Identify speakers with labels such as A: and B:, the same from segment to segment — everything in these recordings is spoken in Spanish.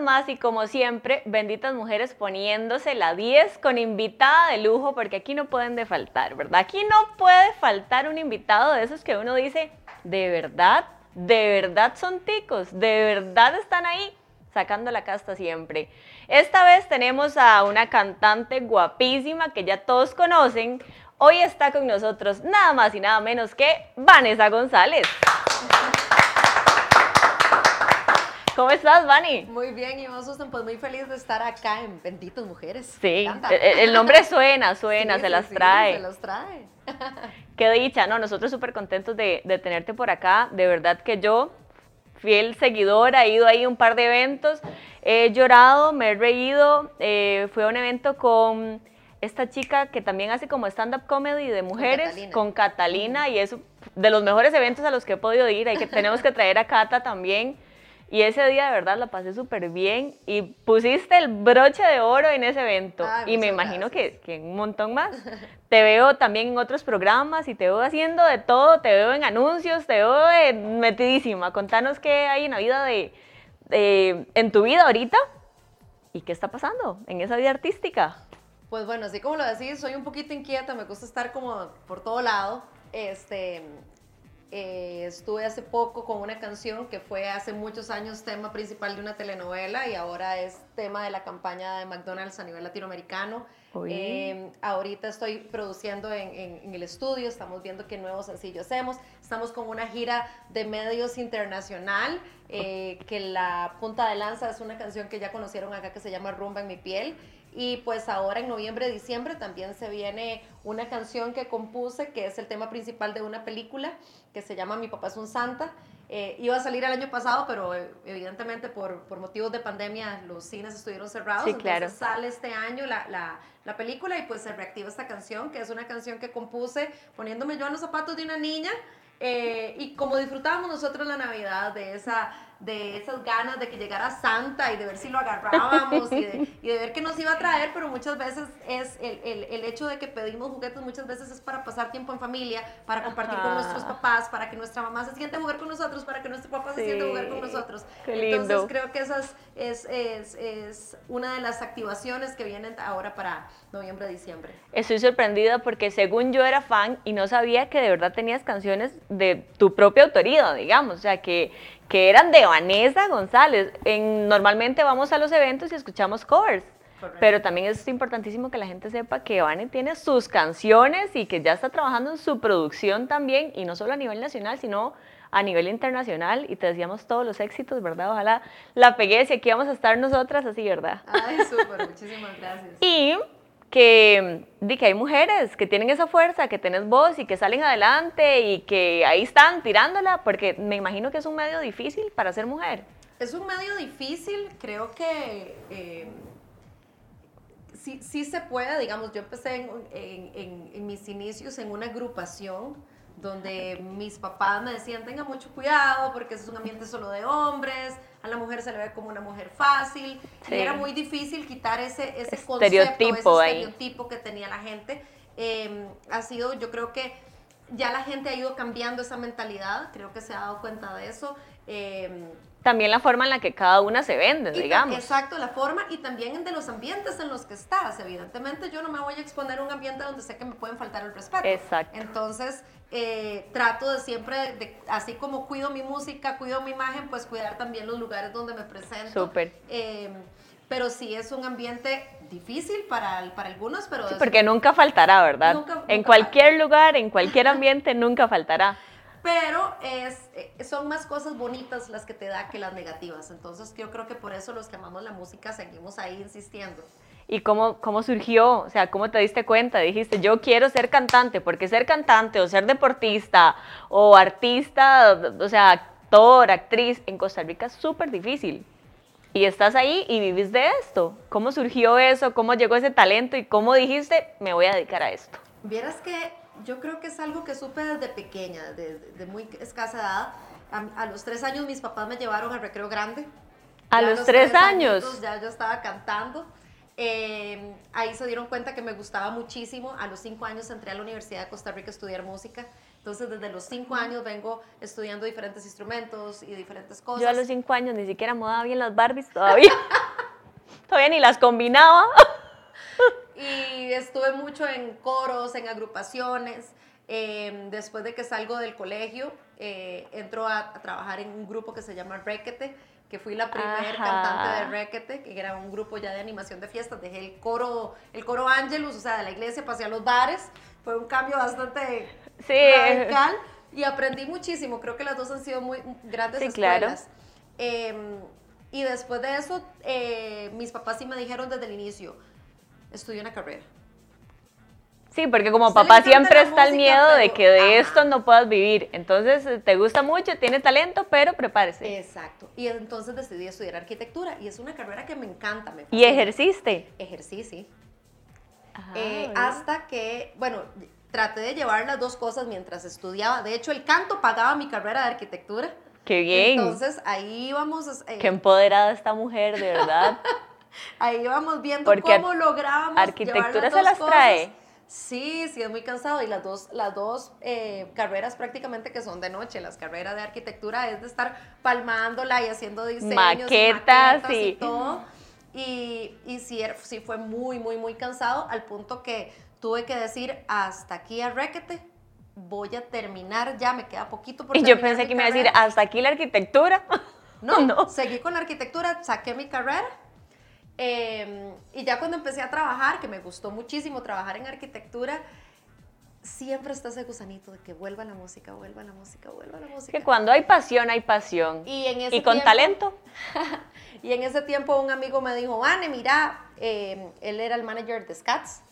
A: más y como siempre, benditas mujeres poniéndose la 10 con invitada de lujo, porque aquí no pueden de faltar, ¿verdad? Aquí no puede faltar un invitado de esos que uno dice, de verdad, de verdad son ticos, de verdad están ahí sacando la casta siempre. Esta vez tenemos a una cantante guapísima que ya todos conocen. Hoy está con nosotros nada más y nada menos que Vanessa González. ¿Cómo estás, Vani?
B: Muy bien, y vos, Susan, pues muy feliz de estar acá en Benditas Mujeres.
A: Sí, el, nombre suena, suena, se las trae.
B: se las trae.
A: Qué dicha, ¿no? Nosotros súper contentos de, de tenerte por acá. De verdad que yo, fiel seguidora, he ido ahí a un par de eventos, he llorado, me he reído. Eh, fue un evento con esta chica que también hace como stand-up comedy de mujeres, con Catalina, y es de los mejores eventos a los que he podido ir. Hay que, tenemos que traer a Cata también y ese día de verdad la pasé súper bien y pusiste el broche de oro en ese evento. y me imagino que, que, un montón más. Te veo también en otros programas y te veo haciendo de todo, te veo en anuncios, te veo metidísima. Contanos qué hay en la vida de, en tu vida ahorita y qué está pasando en esa vida artística.
B: Pues bueno, así como lo decís, soy un poquito inquieta, me gusta estar como por todo lado. Este, eh, estuve hace poco con una canción que fue hace muchos años tema principal de una telenovela y ahora es tema de la campaña de McDonald's a nivel latinoamericano. Eh, ahorita estoy produciendo en, el estudio, estamos viendo qué nuevo sencillo hacemos. Estamos con una gira de medios internacional, eh, que la punta de lanza es una canción que ya conocieron acá que se llama Rumba en mi piel. Y pues ahora en noviembre, diciembre también se viene una canción que compuse, que es el tema principal de una película que se llama Mi papá es un santa. Eh, iba a salir el año pasado, pero eh, evidentemente por, por, motivos de pandemia los cines estuvieron cerrados.
A: Sí, claro.
B: Entonces sale este año la, la, la, película y pues se reactiva esta canción, que es una canción que compuse poniéndome yo en los zapatos de una niña. Eh, y como disfrutábamos nosotros la Navidad de esa de esas ganas de que llegara Santa y de ver si lo agarrábamos y de, y de ver qué nos iba a traer, pero muchas veces es el, el, el, hecho de que pedimos juguetes, muchas veces es para pasar tiempo en familia, para compartir con nuestros papás, para que nuestra mamá se siente a jugar con nosotros, para que nuestro papá se siente a jugar con nosotros. Entonces creo que esa es, es, es, una de las activaciones que vienen ahora para noviembre, diciembre.
A: Estoy sorprendida porque según yo era fan y no sabía que de verdad tenías canciones de tu propia autoría, digamos, o sea, que que eran de Vanessa González. En, normalmente vamos a los eventos y escuchamos covers. Pero también es importantísimo que la gente sepa que Vane tiene sus canciones y que ya está trabajando en su producción también, y no solo a nivel nacional, sino a nivel internacional. Y te decíamos todos los éxitos, ¿verdad? Ojalá la pegues y aquí vamos a estar nosotras así, ¿verdad?
B: Ay, súper, muchísimas gracias.
A: Y que, que hay mujeres que tienen esa fuerza, que tenés voz y que salen adelante y que ahí están tirándola, porque me imagino que es un medio difícil para ser mujer.
B: Es un medio difícil, creo que eh, sí, sí, se puede, digamos, yo empecé en mis inicios en una agrupación donde mis papás me decían, tenga mucho cuidado porque es un ambiente solo de hombres, a la mujer se le ve como una mujer fácil, y era muy difícil quitar ese, ese
A: concepto,
B: ese estereotipo que tenía la gente. Em, ha sido, yo creo que ya la gente ha ido cambiando esa mentalidad, creo que se ha dado cuenta de eso.
A: Eh, también la forma en la que cada una se vende, digamos.
B: Exacto, la forma y también de los ambientes en los que estás. Evidentemente yo no me voy a exponer a un ambiente donde sé que me pueden faltar el respeto.
A: Exacto.
B: Entonces eh, trato de siempre, de, así como cuido mi música, cuido mi imagen, pues cuidar también los lugares donde me presento.
A: Súper.
B: Eh, pero sí es un ambiente difícil para, para algunos, pero...
A: Sí, porque nunca faltará, ¿verdad? en cualquier lugar, en cualquier ambiente, nunca faltará
B: pero es, eh, son más cosas bonitas las que te da que las negativas. Entonces yo creo que por eso los que amamos la música seguimos ahí insistiendo.
A: ¿Y cómo, cómo surgió? O sea, ¿cómo te diste cuenta? Dijiste, yo quiero ser cantante, porque ser cantante o ser deportista o artista, o sea, actor, actriz, en Costa Rica es súper difícil. Y estás ahí y vivís de esto. ¿Cómo surgió eso? ¿Cómo llegó ese talento? ¿Y cómo dijiste, me voy a dedicar a esto?
B: Vieras que yo creo que es algo que supe desde pequeña, de, muy escasa edad. A, los tres años mis papás me llevaron al recreo grande.
A: ¿A los, tres, años?
B: ya yo estaba cantando. Eh, ahí se dieron cuenta que me gustaba muchísimo. A los cinco años entré a la Universidad de Costa Rica a estudiar música. Entonces, desde los cinco años vengo estudiando diferentes instrumentos y diferentes cosas.
A: Yo a los cinco años ni siquiera modaba bien las Barbies todavía. todavía ni las combinaba.
B: y estuve mucho en coros, en agrupaciones. Eh, después de que salgo del colegio, eh, entro a, trabajar en un grupo que se llama Requete, que fui la primer cantante de Requete, que era un grupo ya de animación de fiestas. Dejé el coro, el coro Angelus, o sea, de la iglesia, pasé a los bares. Fue un cambio bastante radical y aprendí muchísimo. Creo que las dos han sido muy grandes sí, escuelas. Claro. Em, y después de eso, eh, mis papás sí me dijeron desde el inicio, estudia una carrera.
A: Sí, porque como papá siempre está el miedo de que de esto no puedas vivir. Entonces, te gusta mucho, tiene talento, pero prepárese.
B: Exacto. Y entonces decidí estudiar arquitectura y es una carrera que me encanta. Me
A: ¿Y ejerciste?
B: Ejercí, sí. Eh, hasta que, bueno, traté de llevar las dos cosas mientras estudiaba. De hecho, el canto pagaba mi carrera de arquitectura.
A: Qué bien.
B: Entonces, ahí íbamos...
A: Eh, Qué empoderada esta mujer, de verdad.
B: ahí íbamos viendo cómo lográbamos
A: arquitectura se las trae.
B: Sí, sí, es muy cansado. Y las dos, las dos eh, carreras prácticamente que son de noche. Las carreras de arquitectura es de estar palmándola y haciendo diseños.
A: Maquetas,
B: y, todo. Y, y sí, er, sí, fue muy, muy, muy cansado al punto que tuve que decir hasta aquí a Requete. Voy a terminar ya, me queda poquito por
A: Y yo pensé que me iba a decir hasta aquí la arquitectura.
B: No, no, seguí con la arquitectura, saqué mi carrera Em, y ya cuando empecé a trabajar, que me gustó muchísimo trabajar en arquitectura, siempre está ese gusanito de que vuelva la música, vuelva la música, vuelva la música.
A: Que cuando hay pasión, hay pasión. Y, en ese y con talento.
B: y en ese tiempo un amigo me dijo, Vane, mira, em, él era el manager de Scats.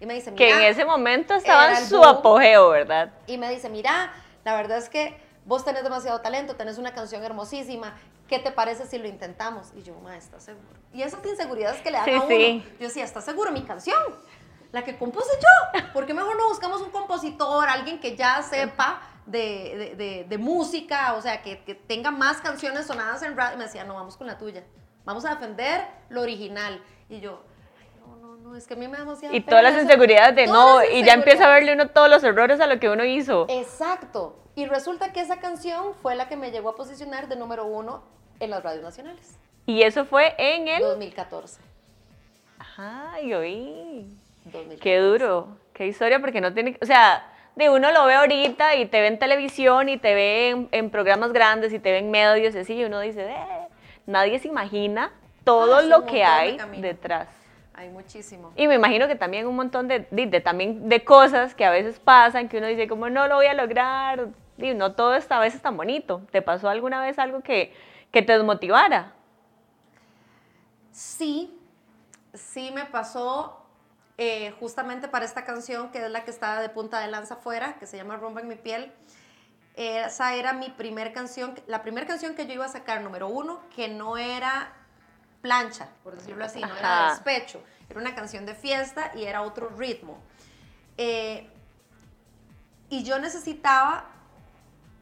B: Y me dice, mira.
A: Que en ese momento estaba en su apogeo, ¿verdad?
B: Y me dice, mira, la verdad es que vos tenés demasiado talento, tenés una canción hermosísima, ¿qué te parece si lo intentamos? Y yo, ma, ¿estás seguro? Y esas inseguridades que le dan a uno, yo decía, ¿estás seguro mi canción? La que compuse yo. ¿Por qué mejor no buscamos un compositor, alguien que ya sepa de, de, de, música, o sea, que, que, tenga más canciones sonadas en radio? Y me decía, no, vamos con la tuya. Vamos a defender lo original. Y yo, no, no, no, es que a mí me da demasiado
A: Y todas las inseguridades de no, y ya empieza a verle uno todos los errores a lo que uno hizo.
B: Exacto. Y resulta que esa canción fue la que me llevó a posicionar de número uno en las radios nacionales.
A: ¿Y eso fue en el?
B: 2014.
A: Ay, oí. 2014. Qué duro, qué historia, porque no tiene, o sea, de uno lo ve ahorita y te ve en televisión y te ve en, programas grandes y te ve en medios y así, y uno dice, eh, nadie se imagina todo ah, lo que hay detrás.
B: Hay muchísimo.
A: Y me imagino que también un montón de, de, también de cosas que a veces pasan, que uno dice, como no lo voy a lograr, no todo esta vez es tan bonito. ¿Te pasó alguna vez algo que, que te desmotivara?
B: Sí, sí me pasó eh, justamente para esta canción, que es la que está de punta de lanza afuera, que se llama Rumba en mi piel. Esa era mi primer canción, la primera canción que yo iba a sacar, número uno, que no era plancha, por decirlo así, no era despecho, era una canción de fiesta y era otro ritmo. Eh, y yo necesitaba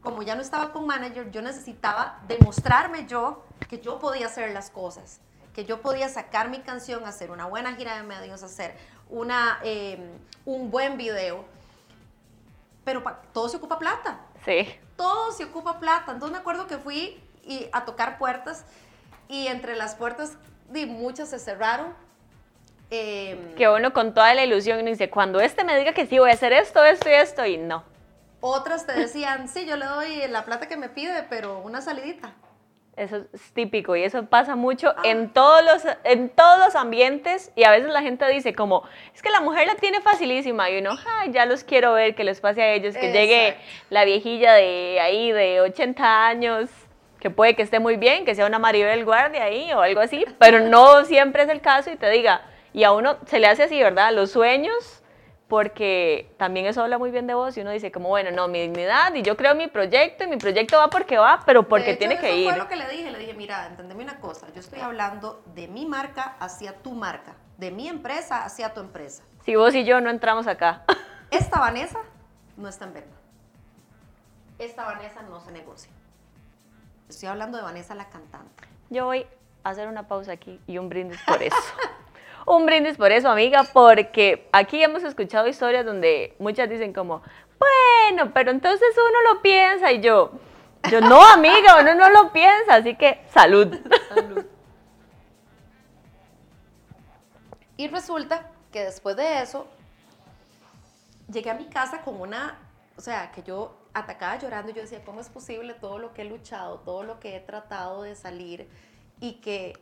B: como ya no estaba con manager, yo necesitaba demostrarme yo que yo podía hacer las cosas, que yo podía sacar mi canción, hacer una buena gira de medios, hacer una, em, un buen video. Pero todo se ocupa plata.
A: Sí.
B: Todo se ocupa plata. Entonces me acuerdo que fui y, a tocar puertas y entre las puertas di, muchas se cerraron.
A: Eh, que uno con toda la ilusión dice, cuando este me diga que sí voy a hacer esto, esto y esto, y no.
B: Otras te decían, sí, yo le doy la plata que me pide, pero una salidita.
A: Eso es típico y eso pasa mucho ah. en, todos los, en todos los ambientes y a veces la gente dice como, es que la mujer la tiene facilísima y uno, Ay, ya los quiero ver, que les pase a ellos, que llegue la viejilla de ahí de 80 años, que puede que esté muy bien, que sea una Maribel Guardia ahí o algo así, pero no siempre es el caso y te diga, y a uno se le hace así, ¿verdad? Los sueños porque también eso habla muy bien de vos y uno dice como, bueno, no, mi dignidad y yo creo mi proyecto y mi proyecto va porque va, pero porque tiene que ir.
B: Eso fue lo que le dije, le dije, mira, entendeme una cosa, yo estoy hablando de mi marca hacia tu marca, de mi empresa hacia tu empresa.
A: Si vos y yo no entramos acá.
B: Esta Vanessa no está en venta. Esta Vanessa no se negocia. Estoy hablando de Vanessa la cantante.
A: Yo voy a hacer una pausa aquí y un brindis por eso. Un brindis por eso, amiga, porque aquí hemos escuchado historias donde muchas dicen como, bueno, pero entonces uno lo piensa y yo, yo no, amiga, uno no lo piensa, así que salud. Salud.
B: Y resulta que después de eso, llegué a mi casa con una, o sea, que yo atacaba llorando y yo decía, ¿cómo es posible todo lo que he luchado, todo lo que he tratado de salir y que...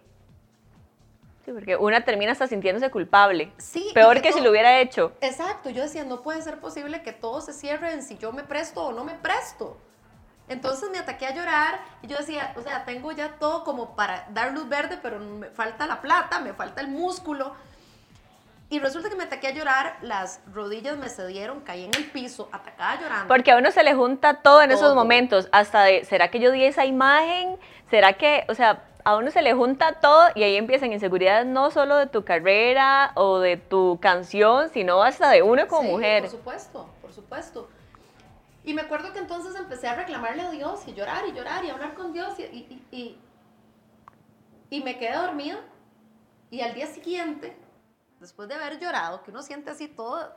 A: Sí, porque una termina hasta sintiéndose culpable. Sí. Peor que, si lo hubiera hecho.
B: Exacto, yo decía, no puede ser posible que todo se cierre en si yo me presto o no me presto. Entonces me ataqué a llorar y yo decía, o sea, tengo ya todo como para dar luz verde, pero me falta la plata, me falta el músculo. Y resulta que me ataqué a llorar, las rodillas me cedieron, caí en el piso, atacada llorando.
A: Porque a uno se le junta todo en esos momentos, hasta de, ¿será que yo di esa imagen? ¿Será que, o sea, a uno se le junta todo y ahí empiezan inseguridades no solo de tu carrera o de tu canción, sino hasta de uno como mujer.
B: Por supuesto, por supuesto. Y me acuerdo que entonces empecé a reclamarle a Dios y llorar y llorar y hablar con Dios y, y, y, y me quedé dormida. Y al día siguiente después de haber llorado, que uno siente así todo.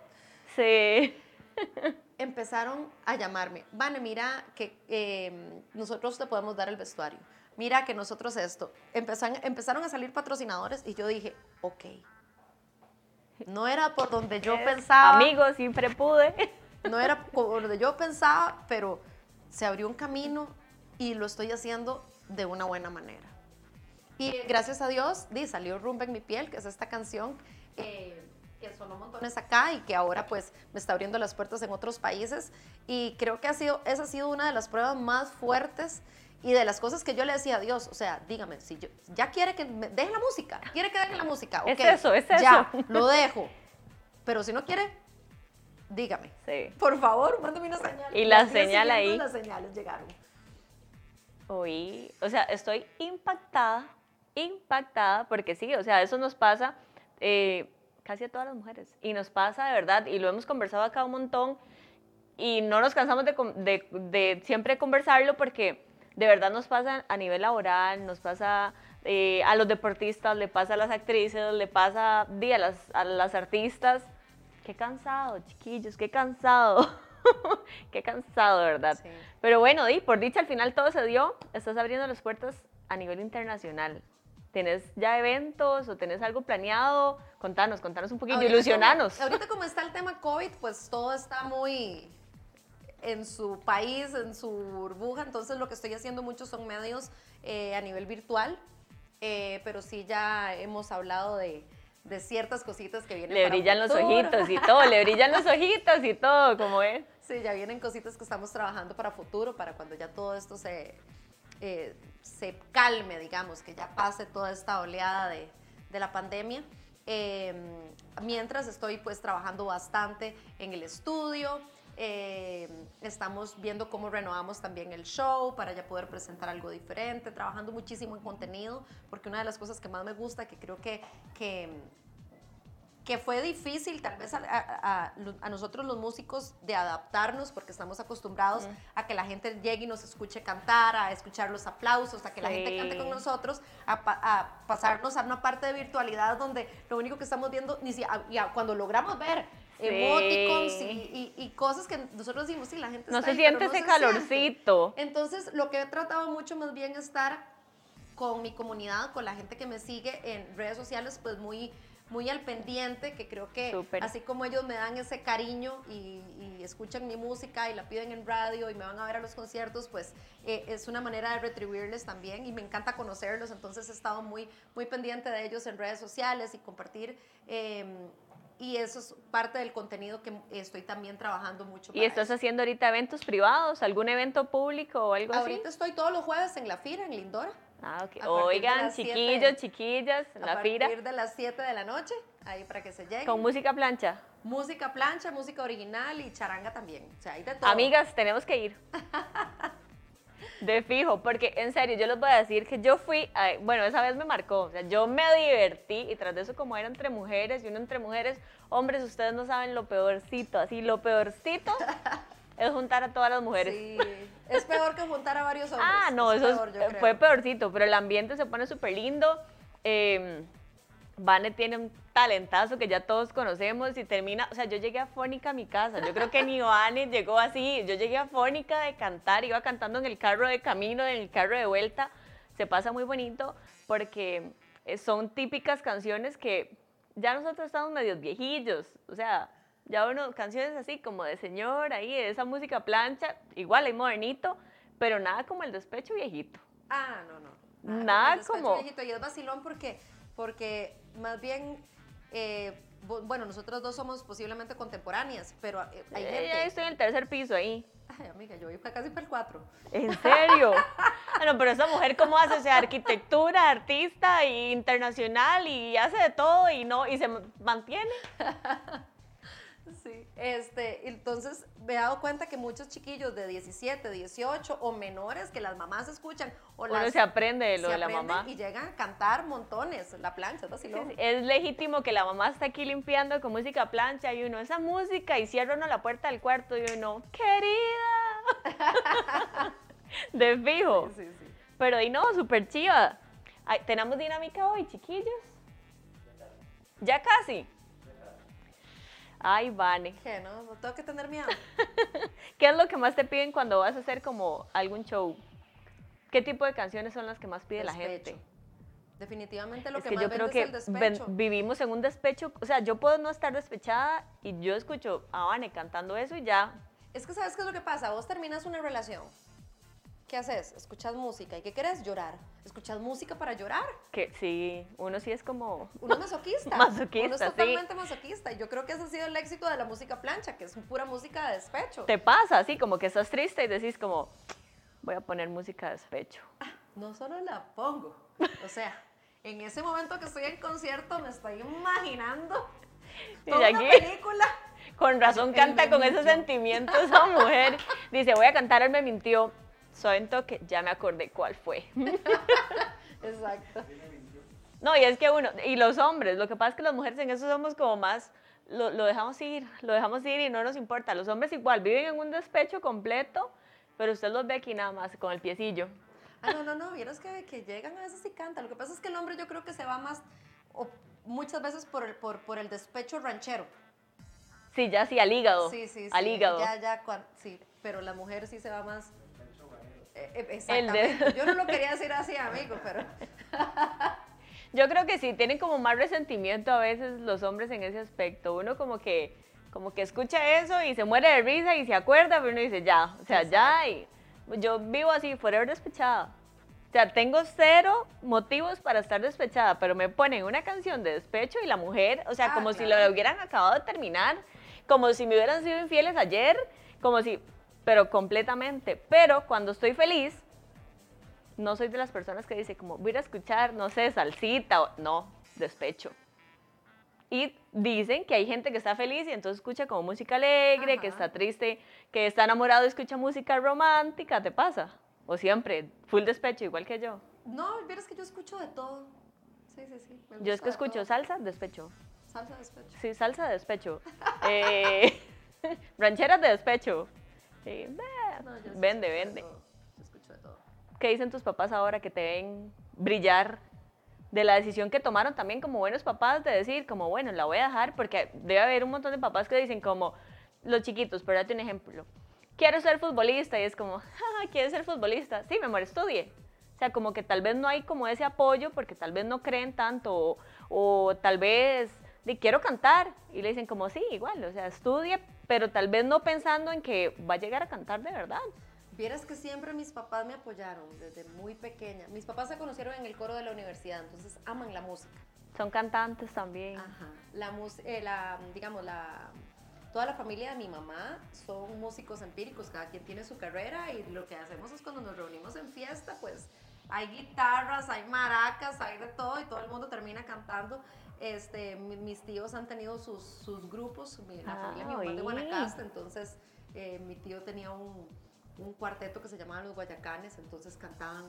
A: Sí.
B: empezaron a llamarme, Vane, mira que em, nosotros te podemos dar el vestuario, mira que nosotros esto. Empezaron, empezaron a salir patrocinadores y yo dije, ok. No era por donde yo pensaba.
A: Amigo, siempre pude.
B: No era por donde yo pensaba, pero se abrió un camino y lo estoy haciendo de una buena manera. Y gracias a Dios, di, salió Rumba en mi piel, que es esta canción que sonó montones acá y que ahora pues me está abriendo las puertas en otros países. Y creo que ha sido, esa ha sido una de las pruebas más fuertes y de las cosas que yo le decía a Dios, o sea, dígame, si yo, ya quiere que me deje la música, quiere que deje la música,
A: es eso, es eso.
B: Ya, lo dejo. Pero si no quiere, dígame.
A: Sí.
B: Por favor, mándame una señal.
A: Y la señal ahí.
B: Las señales llegaron.
A: Oí, o sea, estoy impactada, impactada, porque sí, o sea, eso nos pasa eh, casi a todas las mujeres. Y nos pasa de verdad, y lo hemos conversado acá un montón, y no nos cansamos de, siempre conversarlo porque de verdad nos pasa a nivel laboral, nos pasa eh, a los deportistas, le pasa a las actrices, le pasa a, las, a las artistas. Qué cansado, chiquillos, qué cansado. qué cansado, ¿verdad? Pero bueno, di, por dicha al final todo se dio. Estás abriendo las puertas a nivel internacional. ¿Tenés ya eventos o tenés algo planeado? Contanos, contanos un poquito, ilusionanos.
B: ahorita como está el tema COVID, pues todo está muy en su país, en su burbuja, entonces lo que estoy haciendo mucho son medios eh, a nivel virtual, eh, pero sí ya hemos hablado de, de ciertas cositas que vienen.
A: Le brillan los ojitos y todo, le brillan los ojitos y todo, como es.
B: Sí, ya vienen cositas que estamos trabajando para futuro, para cuando ya todo esto se, eh, se calme, digamos, que ya pase toda esta oleada de, de la pandemia. Em, mientras estoy pues trabajando bastante en el estudio, em, estamos viendo cómo renovamos también el show para ya poder presentar algo diferente, trabajando muchísimo en contenido, porque una de las cosas que más me gusta, que creo que, que que fue difícil tal vez a, nosotros los músicos de adaptarnos porque estamos acostumbrados a que la gente llegue y nos escuche cantar, a escuchar los aplausos, a que la gente cante con nosotros, a, pasarnos a una parte de virtualidad donde lo único que estamos viendo, ni si, cuando logramos ver emoticons y, cosas que nosotros decimos, sí, la gente
A: no se siente ese calorcito.
B: Entonces, lo que he tratado mucho más bien es estar con mi comunidad, con la gente que me sigue en redes sociales, pues muy muy al pendiente, que creo que así como ellos me dan ese cariño y, escuchan mi música y la piden en radio y me van a ver a los conciertos, pues eh, es una manera de retribuirles también y me encanta conocerlos, entonces he estado muy, muy pendiente de ellos en redes sociales y compartir. Em, y eso es parte del contenido que estoy también trabajando mucho.
A: ¿Y estás haciendo ahorita eventos privados, algún evento público o algo
B: así? Ahorita estoy todos los jueves en La Fira, en Lindora.
A: Ah, ok. Oigan, chiquillos, chiquillas, la fira.
B: A partir de las 7 de la noche, ahí para que se lleguen.
A: ¿Con música plancha?
B: Música plancha, música original y charanga también. O sea, hay de todo.
A: Amigas, tenemos que ir. De fijo, porque en serio, yo les voy a decir que yo fui, bueno, esa vez me marcó, o sea, yo me divertí y tras de eso como era entre mujeres y uno entre mujeres, hombres, ustedes no saben lo peorcito, así, lo peorcito es juntar a todas las mujeres.
B: Sí, es peor que juntar a varios hombres.
A: Ah, no, eso fue peorcito, pero el ambiente se pone súper lindo. Eh, Vane tiene talentazo que ya todos conocemos y termina, o sea, yo llegué a Fónica a mi casa, yo creo que ni Ivane llegó así, yo llegué a Fónica de cantar, iba cantando en el carro de camino, en el carro de vuelta, se pasa muy bonito porque eh, son típicas canciones que ya nosotros estamos medios viejillos, o sea, ya uno, canciones así como de señor, ahí, esa música plancha, igual hay modernito, pero nada como el despecho viejito.
B: Ah, no, no.
A: Nada,
B: el despecho
A: como...
B: viejito. Y es vacilón porque, porque más bien, eh, bu- bueno, nosotros dos somos posiblemente contemporáneas, pero eh, hay
A: Eh,
B: gente...
A: ya estoy en el tercer piso ahí.
B: Ay, amiga, yo voy pa- casi para el 4.
A: ¿En serio? Bueno, pero esa mujer cómo hace, o sea, arquitectura, artista y internacional y hace de todo y no y se mantiene.
B: Sí, este, entonces me he dado cuenta que muchos chiquillos de 17, 18 o menores que las mamás escuchan o
A: Uno
B: las
A: se aprende de lo
B: se
A: de la mamá.
B: y llegan a cantar montones, la plancha, es
A: Sí,
B: vacilón.
A: sí, Es legítimo que la mamá está aquí limpiando con música plancha y uno, esa música, y cierra uno la puerta del cuarto y uno, querida. De fijo.
B: Sí, sí.
A: Pero y no, súper chiva. Ay, ¿Tenemos dinámica hoy, chiquillos? Ya casi. Ay, Vane.
B: ¿Qué, no? No tengo que tener miedo.
A: ¿Qué es lo que más te piden cuando vas a hacer como algún show? ¿Qué tipo de canciones son las que más pide la
B: Despecho.
A: gente?
B: Definitivamente lo
A: es
B: que,
A: que
B: más
A: yo creo que
B: es el despecho.
A: vivimos en un despecho, o sea, yo puedo no estar despechada y yo escucho a Vane cantando eso y ya.
B: Es que ¿sabes qué es lo que pasa? Vos terminas una relación. ¿Qué haces? Escuchas música. ¿Y qué querés? Llorar. ¿Escuchas música para llorar?
A: Que sí, uno sí es como...
B: Uno es masoquista.
A: Masoquista,
B: Uno es
A: sí.
B: totalmente masoquista. Y yo creo que ese ha sido el éxito de la música plancha, que es pura música de despecho.
A: Te pasa así, como que estás triste y decís como, voy a poner música de despecho.
B: No solo la pongo. O sea, en ese momento que estoy en concierto me estoy imaginando toda
A: aquí-
B: una película.
A: Con razón canta con esos sentimientos esa mujer. Dice, voy a cantar, él me mintió. Soy un toque, ya me acordé cuál fue.
B: Exacto.
A: No, y es que uno, y los hombres, lo que pasa es que las mujeres en eso somos como más, lo, lo dejamos ir, lo dejamos ir y no nos importa. Los hombres igual viven en un despecho completo, pero usted los ve aquí nada más con el piecillo.
B: Ah, no, no, no, vieras que, que llegan a veces y cantan. Lo que pasa es que el hombre yo creo que se va más, o muchas veces por el, por, por el despecho ranchero.
A: Sí, ya sí, al hígado.
B: Sí, sí, sí.
A: Al hígado.
B: Ya, ya, cuan- sí. Pero la mujer sí se va más... Eh, eh,
A: El de-
B: exactamente. Yo no lo quería decir así, amigo, pero...
A: Yo creo que sí, tienen como más resentimiento a veces los hombres en ese aspecto. Uno como que, como que escucha eso y se muere de risa y se acuerda, pero uno dice ya, o sea, ya. Y yo vivo así, forever despechada. O sea, tengo cero motivos para estar despechada, pero me ponen una canción de despecho y la mujer, o sea,
B: Ah,
A: como si
B: claro.
A: lo hubieran acabado de terminar, como si me hubieran sido infieles ayer, como si, pero completamente. Pero cuando estoy feliz, no soy de las personas que dice como voy a escuchar, no sé, salsita, o, no, despecho. Y dicen que hay gente que está feliz y entonces escucha como música alegre, que
B: Ajá.
A: está triste, que está enamorado y escucha música romántica, ¿te pasa? O siempre, full despecho, igual que yo.
B: No, vieras que yo escucho de todo. Sí, sí, sí.
A: Yo es que escucho
B: todo.
A: salsa, despecho.
B: Salsa despecho.
A: Sí, salsa de despecho. Eh, rancheras de despecho. Sí,
B: No, yo
A: vende, vende.
B: todo. Yo escucho de todo.
A: ¿Qué dicen tus papás ahora que te ven brillar de la decisión que tomaron también como buenos papás de decir como, bueno, la voy a dejar? Porque debe haber un montón de papás que dicen como, los chiquitos, pero date un ejemplo, quiero ser futbolista y es como, "Ah, ¿quieres ser futbolista? Sí, mi amor, estudie. O sea, como que tal vez no hay como ese apoyo porque tal vez no creen tanto o, o tal vez de quiero cantar y le dicen como, sí, igual, o sea, estudie, pero tal vez no pensando en que va a llegar a cantar de verdad.
B: Vieras que siempre mis papás me apoyaron desde muy pequeña. Mis papás se conocieron en el coro de la universidad, entonces aman la música.
A: Son cantantes también.
B: Ajá. La, eh, la, digamos, la, toda la familia de mi mamá son músicos empíricos, cada quien tiene su carrera y lo que hacemos es cuando nos reunimos en fiesta, pues hay guitarras, hay maracas, hay de todo y todo el mundo termina cantando. Este, mi- mis tíos han tenido sus, sus grupos, mi- la
A: Ah,
B: familia de mi es de. Guanacaste, entonces eh, mi tío tenía un, un cuarteto que se llamaba Los Guayacanes, entonces cantaban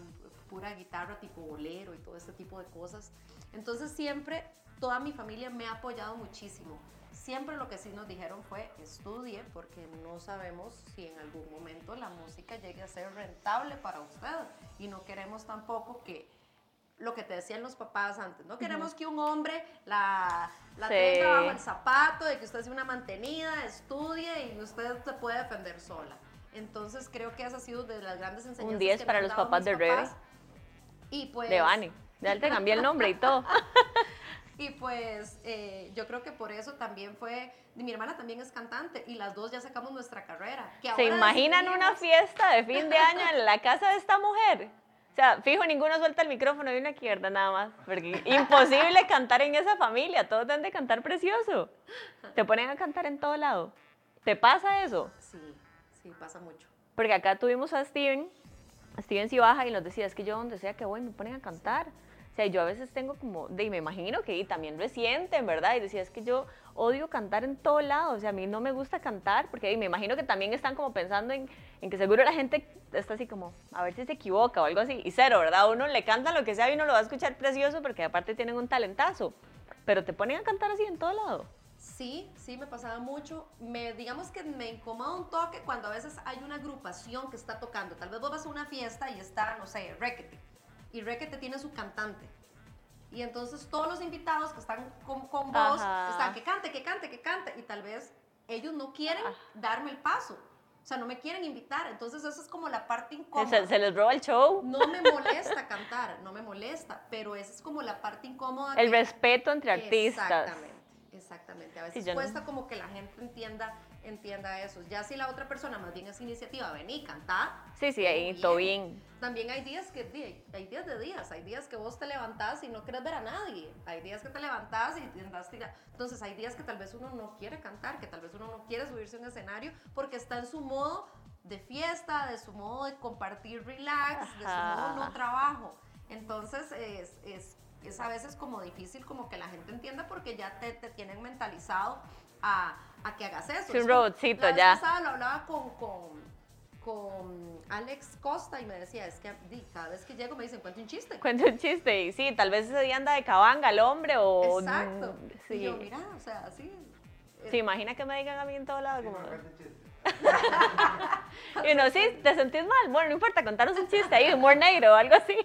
B: pura guitarra tipo bolero y todo este tipo de cosas. Entonces siempre toda mi familia me ha apoyado muchísimo. Siempre lo que sí nos dijeron fue estudie porque no sabemos si en algún momento la música llegue a ser rentable para usted y no queremos tampoco que lo que te decían los papás antes. No queremos que un hombre la, la tenga bajo el zapato, de que usted sea una mantenida, estudie y usted se puede defender sola. Entonces creo que esa ha sido de las grandes enseñanzas.
A: Un 10 para los papás de Rebe.
B: Y pues...
A: De Vani. Ya te cambié el nombre y todo.
B: y pues eh, yo creo que por eso también fue, mi hermana también es cantante y las dos ya sacamos nuestra carrera.
A: ¿Se imaginan una fiesta de fin de año en la casa de esta mujer? O sea, fijo, ninguno suelta el micrófono y una izquierda nada más. Porque imposible cantar en esa familia, todos deben de cantar precioso. Te ponen a cantar en todo lado. ¿Te pasa eso?
B: Sí, sí, pasa mucho.
A: Porque acá tuvimos a Steven, Steven si baja y nos decía, es que yo donde sea que voy me ponen a cantar. O sea, yo a veces tengo como, de, me imagino que y también reciente, ¿verdad? Y decía, es que yo odio cantar en todo lado, o sea, a mí no me gusta cantar, porque me imagino que también están como pensando en, en, que seguro la gente está así como, a ver si se equivoca o algo así, y cero, ¿verdad? Uno le canta lo que sea y uno lo va a escuchar precioso porque aparte tienen un talentazo, pero te ponen a cantar así en todo lado.
B: Sí, sí, me pasaba mucho. Me, digamos que me incomoda un toque cuando a veces hay una agrupación que está tocando. Tal vez vos vas a una fiesta y está, no sé, Requete y Requete tiene su cantante. Y entonces todos los invitados que están con, con vos están que cante, que cante, que cante. Y tal vez ellos no quieren darme el paso. O sea, no me quieren invitar. Entonces, esa es como la parte incómoda.
A: ¿Se, les roba el show?
B: No me molesta cantar, no me molesta. Pero esa es como la parte incómoda.
A: El respeto entre artistas.
B: Exactamente, exactamente. A veces cuesta como que la gente entienda entienda eso. Ya si la otra persona más bien es iniciativa, vení, cantar.
A: Sí, sí, ahí todo bien.
B: También hay días que, hay días de días, hay días que vos te levantás y no quieres ver a nadie. Hay días que te levantás y andas tirar. Entonces hay días que tal vez uno no quiere cantar, que tal vez uno no quiere subirse a un escenario porque está en su modo de fiesta, de su modo de compartir relax, de su modo no trabajo. Entonces es, es, es, a veces como difícil como que la gente entienda porque ya te, te tienen mentalizado a a que hagas eso.
A: un robotcito ya.
B: lo hablaba con, con, con, Alex Costa y me decía, es que cada vez que llego me dicen, cuenta un chiste.
A: Cuenta un chiste y sí, tal vez ese día anda de cabanga el hombre o...
B: Exacto. Sí. Y yo, mira, o sea, así...
A: Se imagina que me digan a mí en todo lado como... y uno, sí, te sentís mal. Bueno, no importa, contaros un chiste ahí, humor negro o algo así.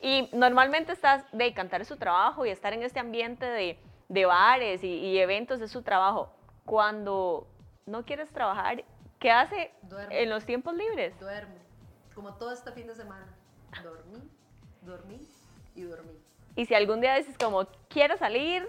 A: Y normalmente estás de cantar su trabajo y estar en este ambiente de, de bares y, y eventos de su trabajo cuando no quieres trabajar, ¿qué hace en los tiempos libres?
B: Duermo, como todo este fin de semana. Dormí, dormí y dormí.
A: Y si algún día dices como, quiero salir,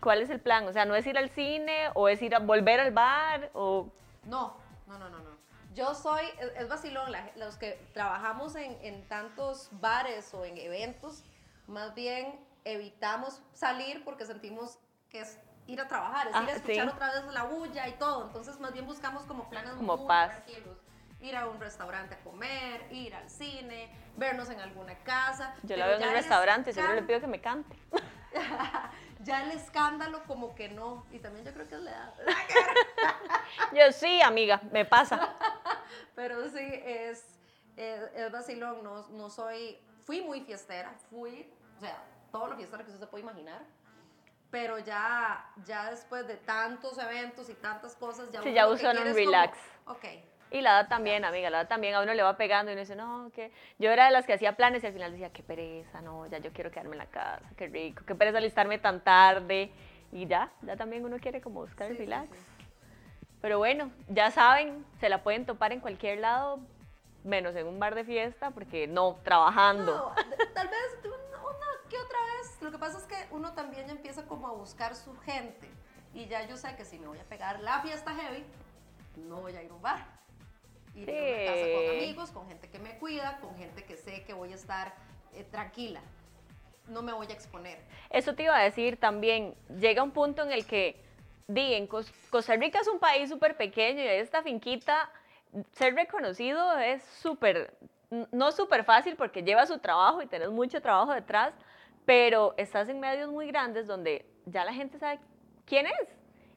A: ¿cuál es el plan? O sea, ¿no es ir al cine o es ir a volver al bar o...?
B: No, no, no, no, no. Yo soy, es, vacilón, los que trabajamos en, en tantos bares o en eventos, más bien evitamos salir porque sentimos que es ir a trabajar, es ir a ah, escuchar otra vez la bulla y todo. Entonces, más bien buscamos como planes
A: como
B: muy
A: paz.
B: tranquilos. Ir a un restaurante a comer, ir al cine, vernos en alguna casa.
A: Yo la veo en un restaurante y seguro le pido que me cante.
B: ya el escándalo como que no. Y también yo creo que es la edad.
A: yo sí, amiga, me pasa.
B: Pero sí, es, es, es vacilón. No, no soy... Fui muy fiestera, fui... O sea, todo lo fiestera que usted se puede imaginar pero ya, ya después de tantos eventos y tantas cosas, ya
A: sí, ya usan un relax.
B: ok.
A: Y la edad también, amiga, la edad también a uno le va pegando y uno dice, no, que yo era de las que hacía planes y al final decía, qué pereza, no, ya yo quiero quedarme en la casa, qué rico, qué pereza alistarme tan tarde. Y ya, ya también uno quiere como buscar el relax. Pero bueno, ya saben, se la pueden topar en cualquier lado, menos en un bar de fiesta, porque no, trabajando.
B: No, tal vez que otra vez. Lo que pasa es que uno también empieza como a buscar su gente. Y ya yo sé que si me voy a pegar la fiesta heavy, no voy a ir a un bar. Iré a una casa con amigos, con gente que me cuida, con gente que sé que voy a estar eh, tranquila. No me voy a exponer.
A: Eso te iba a decir también. Llega un punto en el que, digan, Costa Rica es un país súper pequeño y esta finquita, ser reconocido es súper, no súper fácil porque lleva su trabajo y tenés mucho trabajo detrás, pero estás en medios muy grandes donde ya la gente sabe quién es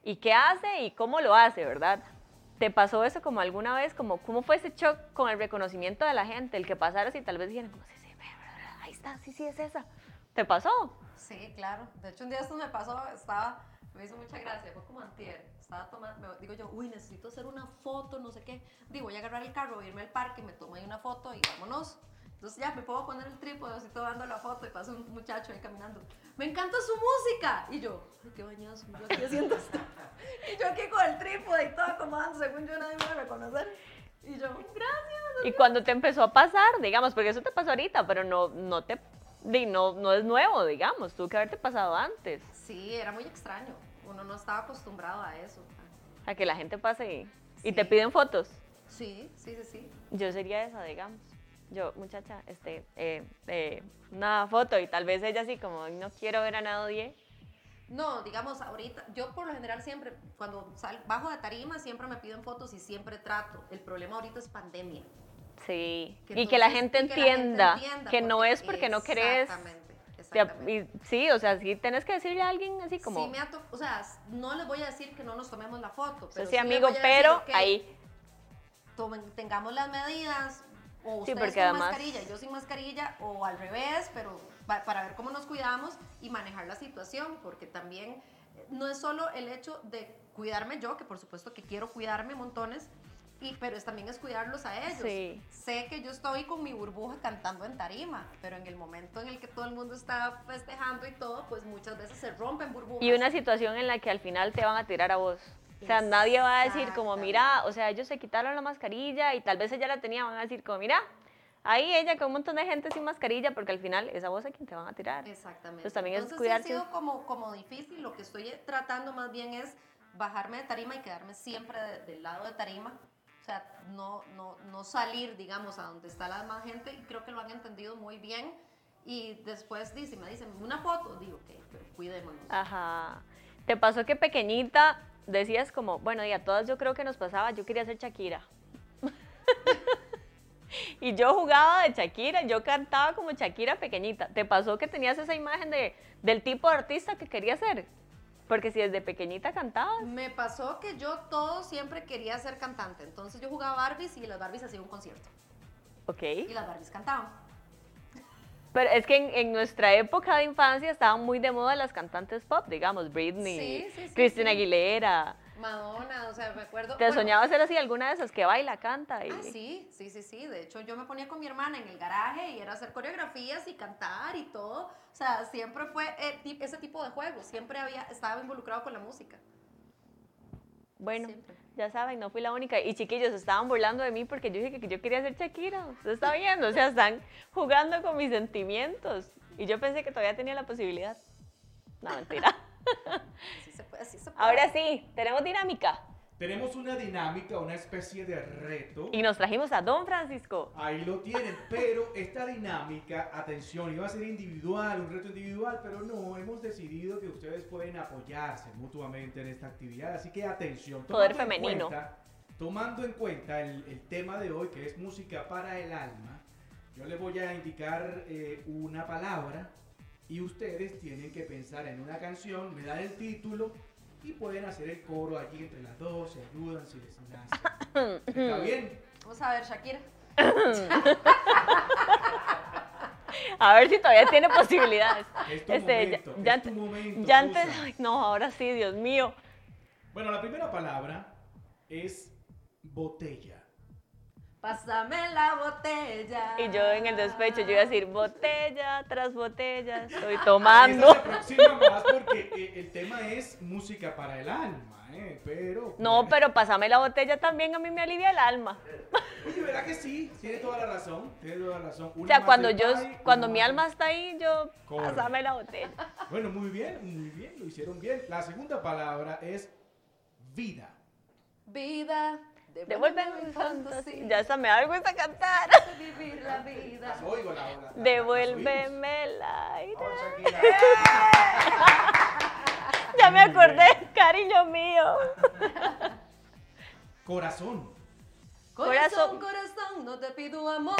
A: y qué hace y cómo lo hace, ¿verdad? ¿Te pasó eso como alguna vez? Como, ¿Cómo fue ese shock con el reconocimiento de la gente? El que pasaras y tal vez dijeran, como, sí, sí, ahí está, sí, sí, es esa. ¿Te pasó?
B: Sí, claro. De hecho, un día esto me pasó, estaba, me hizo mucha gracia, fue como antier. Estaba tomando, digo yo, uy, necesito hacer una foto, no sé qué. Digo, voy a agarrar el carro, irme al parque, me tomo ahí una foto y vámonos. Entonces ya me puedo poner el trípode, así todo dando la foto y pasa un muchacho ahí caminando. Me encanta su música. Y yo, ay, qué bañazo, yo aquí haciendo esto. Y yo aquí con el trípode y todo acomodando, según yo nadie me va a reconocer. Y yo, gracias.
A: Y cuando te empezó a pasar, digamos, porque eso te pasó ahorita, pero no, no te, no, no es nuevo, digamos, tuvo que haberte pasado antes,
B: Sí, era muy extraño. Uno no estaba acostumbrado a eso.
A: a que la gente pase y, y te piden fotos.
B: Sí, sí, sí, sí.
A: Yo sería esa, digamos. Yo, muchacha, este, eh, eh, una foto y tal vez ella así como, "Ay, no quiero ver a nadie.
B: No, digamos, ahorita, yo por lo general siempre, cuando sal, bajo de tarima, siempre me piden fotos y siempre trato. El problema ahorita es pandemia.
A: Sí,
B: Que
A: y que la gente
B: la
A: entienda que no es porque no querés.
B: Exactamente,
A: te ap-
B: exactamente.
A: y- sí, o sea, sí tenés que decirle a alguien así como,
B: Sí me ha to- o sea, no les voy a decir que no nos tomemos la foto, pero
A: sí, amigo,
B: a decir,
A: pero
B: ok,
A: ahí,
B: tomen- tengamos las medidas, o
A: Sí,
B: ustedes
A: porque
B: con
A: además-
B: mascarilla, yo sin mascarilla, o al revés, pero pa- para ver cómo nos cuidamos y manejar la situación, porque también eh, no es solo el hecho de cuidarme yo, que por supuesto que quiero cuidarme montones, y, pero es, también es cuidarlos a ellos.
A: Sí.
B: Sé que yo estoy con mi burbuja cantando en tarima, pero en el momento en el que todo el mundo está festejando y todo, pues muchas veces se rompen burbujas.
A: y una situación en la que al final te van a tirar a vos. O sea, nadie va a decir como, mira, o sea, ellos se quitaron la mascarilla y tal vez ella la tenía, van a decir como, mira, ahí ella con un montón de gente sin mascarilla, porque al final es a vos a quien te van a tirar.
B: Exactamente.
A: Pues también es cuidarse.
B: sí ha sido como, como difícil. Lo que estoy tratando más bien es bajarme de tarima y quedarme siempre de- del lado de tarima. O sea, no, no, no salir, digamos, a donde está la más gente. Y creo que lo han entendido muy bien. Y después dice, me dicen, una foto. Digo, ok, pero cuidémonos.
A: Ajá. ¿Te pasó que pequeñita decías como, bueno, y a todas yo creo que nos pasaba, yo quería ser Shakira? y yo jugaba de Shakira, yo cantaba como Shakira pequeñita. ¿Te pasó que tenías esa imagen de, del tipo de artista que querías ser? Porque si desde pequeñita cantabas.
B: Me pasó que yo todo siempre quería ser cantante. Entonces yo jugaba Barbies y las Barbies hacían un concierto.
A: Ok.
B: Y las Barbies cantaban.
A: Pero es que en, en nuestra época de infancia estaban muy de moda las cantantes pop, digamos, Britney,
B: Sí, sí, sí,
A: Christina. Aguilera.
B: Madonna, o sea, me acuerdo.
A: ¿Te
B: bueno,
A: soñabas ser así alguna de esas que baila, canta? Y...
B: Ah, sí, sí, sí, sí. De hecho, yo me ponía con mi hermana en el garaje y era hacer coreografías y cantar y todo. O sea, siempre fue eh, ese tipo de juegos. Siempre había, estaba involucrado con la música.
A: Bueno,
B: Siempre.
A: Ya saben, no fui la única. Y chiquillos, estaban burlando de mí porque yo dije que yo quería ser Shakira. Usted está viendo, o sea, están jugando con mis sentimientos. Y yo pensé que todavía tenía la posibilidad. No, mentira.
B: Así se puede, así se puede.
A: Ahora sí, tenemos dinámica.
C: Tenemos una dinámica, una especie de reto.
A: Y nos trajimos a Don Francisco.
C: Ahí lo tienen, pero esta dinámica, atención, iba a ser individual, un reto individual, pero no, hemos decidido que ustedes pueden apoyarse mutuamente en esta actividad, así que atención.
A: Poder
C: en
A: femenino.
C: cuenta- tomando en cuenta el, el tema de hoy, que es música para el alma, yo les voy a indicar eh, una palabra y ustedes tienen que pensar en una canción, me dan el título y pueden hacer el coro allí entre las dos, se ayudan si les nace. ¿Está bien?
B: Vamos a ver, Shakira.
A: A ver si todavía tiene posibilidades.
C: Es tu
A: Este,
C: momento,
A: ya,
C: es tu momento,
A: ya antes, ay, no, ahora sí, Dios mío.
C: Bueno, la primera palabra es botella.
B: Pásame la botella.
A: Y yo en el despecho, yo iba a decir botella tras botella, estoy tomando.
C: se aproxima más porque eh, el tema es música para el alma, ¿eh? Pero.
A: No, pero pásame la botella también, a mí me alivia el alma.
C: Oye, ¿verdad que sí? Tiene toda la razón. Tiene toda la razón.
A: O sea, cuando yo,
C: pie,
A: cuando mi alma está ahí, yo,
C: Corre.
A: pásame la botella.
C: Bueno, muy bien, muy bien, lo hicieron bien. La segunda palabra es vida.
B: Vida.
A: Devuélveme mi fantasía. Ya hasta me da vergüenza cantar.
B: Vivir la vida.
C: Oigo, la, la- la-.
A: Devuélveme el aire. Ya me acordé, cariño mío.
C: Corazón.
B: Corazón,
A: Corazón.
B: corazón, no te pido amor.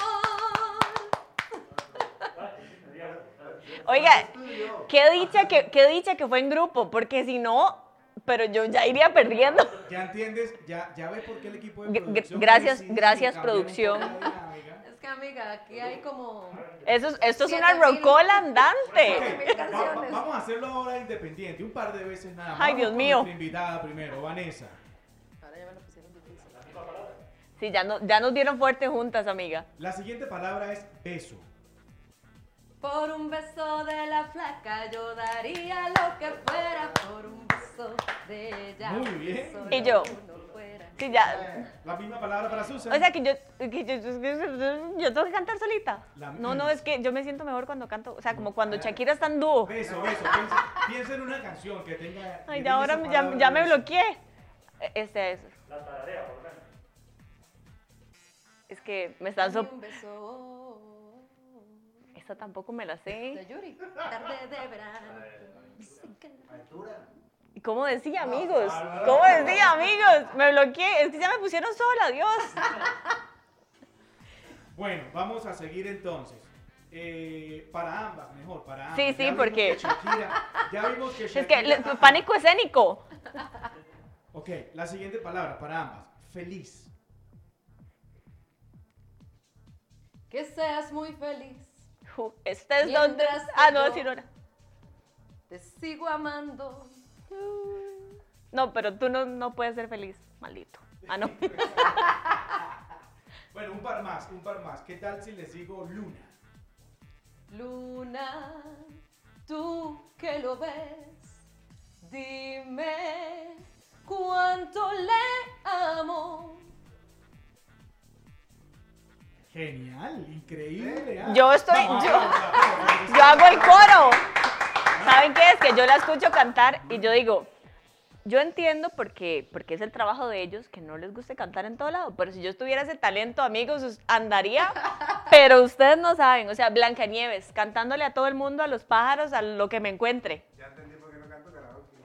A: Oiga, qué dicha que, qué dicha que fue en grupo, porque si no, pero yo ya iría perdiendo.
C: Ya entiendes, ya, ya ves por qué el equipo de producción.
A: gracias- gracias, producción.
B: Es que, amiga, aquí hay como.
A: Eso es, esto es una rocola andante.
C: va- va- vamos a hacerlo ahora independiente, un par de veces nada más.
A: Ay,
C: Vamos
A: Dios
C: con
A: mío.
C: Nuestra invitada primero, Vanessa.
B: Ahora ya me lo pusieron difícil.
A: Sí, ya, no, ya nos dieron fuerte juntas, amiga.
C: La siguiente palabra es beso.
B: Por un beso de la flaca yo daría lo que fuera por un.
C: Muy bien.
A: Y yo. Sí, ya.
C: La misma palabra para Susan.
A: O sea que yo, que yo, yo- yo tengo que cantar solita.
C: La-
A: No, no, es que yo me siento mejor cuando canto. O sea, como cuando Shakira está en dúo.
C: Beso, beso. Piensa, piensa en una canción que tenga. que
A: Ay,
C: tenga
A: ya ahora ya, me bloqueé. Este es.
D: La tararea, por.
A: Es que me están so...
B: un beso
A: Esta tampoco me la
B: de
A: sé.
B: Yuri. Tarde de verano.
A: ¿Y ¿Cómo decía, amigos? ¿Cómo decía, amigos? Me bloqueé. Es que ya me pusieron sola, Dios.
C: Bueno, vamos a seguir entonces. Eh, para ambas, mejor, para ambas.
A: Sí, sí, porque-
C: que Shakira, ya vimos que Shakira.
A: Es que
C: ajá.
A: pánico escénico.
C: Ok, la siguiente palabra para ambas. Feliz.
B: Que seas muy feliz.
A: Ju, Este es donde. Ah, no, ahora.
B: Te sigo amando.
A: No, pero tú no, no puedes ser feliz, maldito. Ah, no.
C: Bueno, un par más, un par más. ¿Qué tal si les digo luna?
B: Luna, tú que lo ves, dime cuánto le amo.
C: Genial, increíble. ah.
A: Yo estoy- yo-. Yo hago el coro. ¿Saben qué es? Que yo la escucho cantar y yo digo, yo entiendo porque, porque es el trabajo de ellos que no les guste cantar en todo lado, pero si yo tuviera ese talento, amigos, andaría, pero ustedes no saben, o sea, Blancanieves, cantándole a todo el mundo, a los pájaros, a lo que me encuentre.
E: Ya entendí por qué no canto karaoke.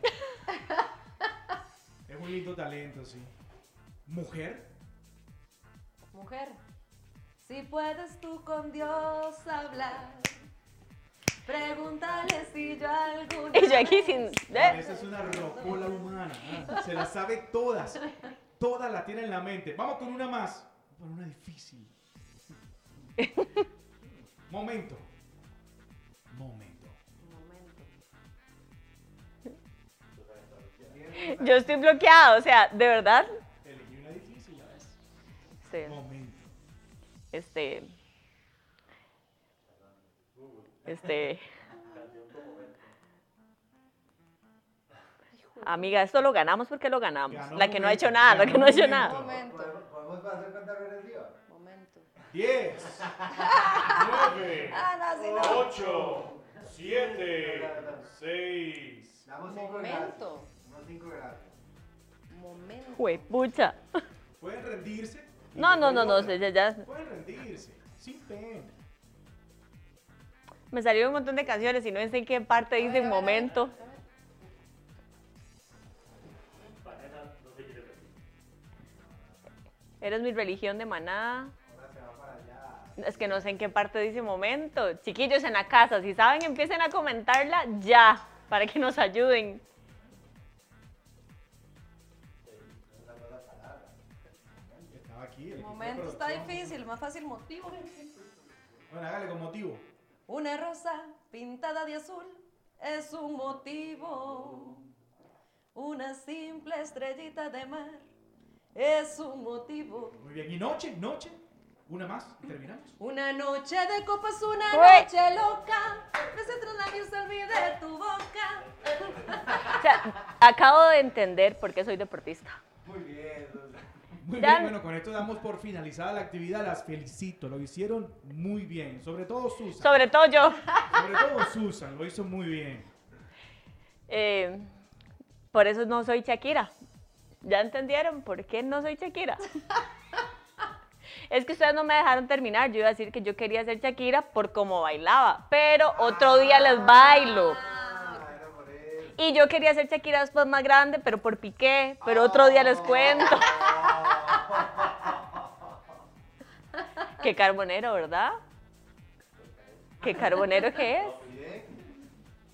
C: Es un lindo talento, sí. Mujer.
B: Mujer, si puedes tú con Dios hablar, pregúntale si yo alguna
A: Y yo aquí sin...
C: Esa es una rocola humana. ah. Se las sabe todas. Todas la tienen en la mente. Vamos con una más. Con una difícil. Momento. Momento.
B: Momento.
A: Yo estoy bloqueada, o sea, de verdad.
C: Elegí una difícil, ya ves.
A: Este,
C: Momento.
A: este, este. Amiga, esto lo ganamos porque lo ganamos.
C: Ganó
A: La que no ha hecho nada, la que no ha hecho nada.
C: momento.
E: ¿Podemos hacer veces dio?
B: Momento.
C: 10, 9,
B: Ah, no, si no.
C: 8, 7, 6.
E: Damos cinco
B: Momento.
E: gracias. Damos cinco gracias.
B: Momento.
A: Juepucha.
C: Pueden rendirse.
A: No, no, no, no, ya, ya.
C: Pueden rendirse. Sin pena.
A: Me salieron un montón de canciones y no sé en qué parte dice momento. Eres mi religión de maná.
E: Ahora se va para allá.
A: Es que no sé en qué parte dice momento. Chiquillos en la casa, si saben, empiecen a comentarla ya, para que nos ayuden.
C: Estaba aquí. el
B: Momento está difícil, más fácil motivo.
C: Bueno, hágale con motivo.
B: Una rosa pintada de azul es un motivo. Una simple estrellita de mar es un motivo.
C: Muy bien. Y noche, noche. Una más y terminamos.
B: Una noche de copas, una
A: Uy.
B: noche labios, se olvide tu boca.
A: O sea, acabo de entender por qué soy deportista.
E: Muy bien. Susan.
C: Muy
A: Ya-
C: bien, bueno, con esto damos por finalizada la actividad. Las felicito, lo hicieron muy bien. Sobre todo Susan.
A: Sobre todo yo.
C: Sobre todo Susan, lo hizo muy bien.
A: Eh, por eso no soy Shakira. ¿Ya entendieron por qué no soy Shakira? Es que ustedes no me dejaron terminar. Yo iba a decir que yo quería ser Shakira por cómo bailaba, pero otro día les bailo.
E: Ah, eso.
A: Y yo quería ser Shakira después más grande, pero por Piqué, pero otro día les cuento. Qué carbonero, ¿verdad? Qué carbonero que es.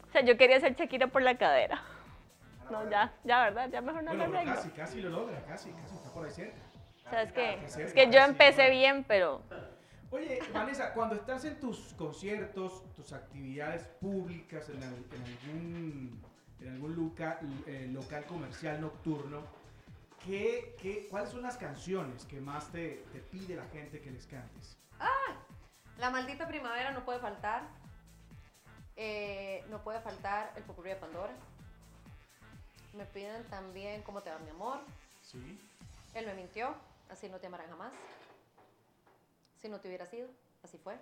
A: O sea, yo quería ser Shakira por la cadera. No, ya, ya, ¿verdad? Ya mejor no
C: Bueno,
A: lo arreglo.
C: casi, casi lo logra, casi, casi está por ahí cerca.
A: O sea, es que, yo empecé bien, pero
C: Oye, Vanessa, cuando estás en tus conciertos, tus actividades públicas, en, al- en algún, en algún eh, local comercial nocturno, ¿qué, qué, cuáles son las canciones que más te, te pide la gente que les cantes?
B: La maldita primavera no puede faltar. Eh, no puede faltar el popurrí de Pandora. Me piden también cómo te va mi amor.
C: Sí.
B: Él me mintió, así no te amarán jamás. Si no te hubiera sido, así fue.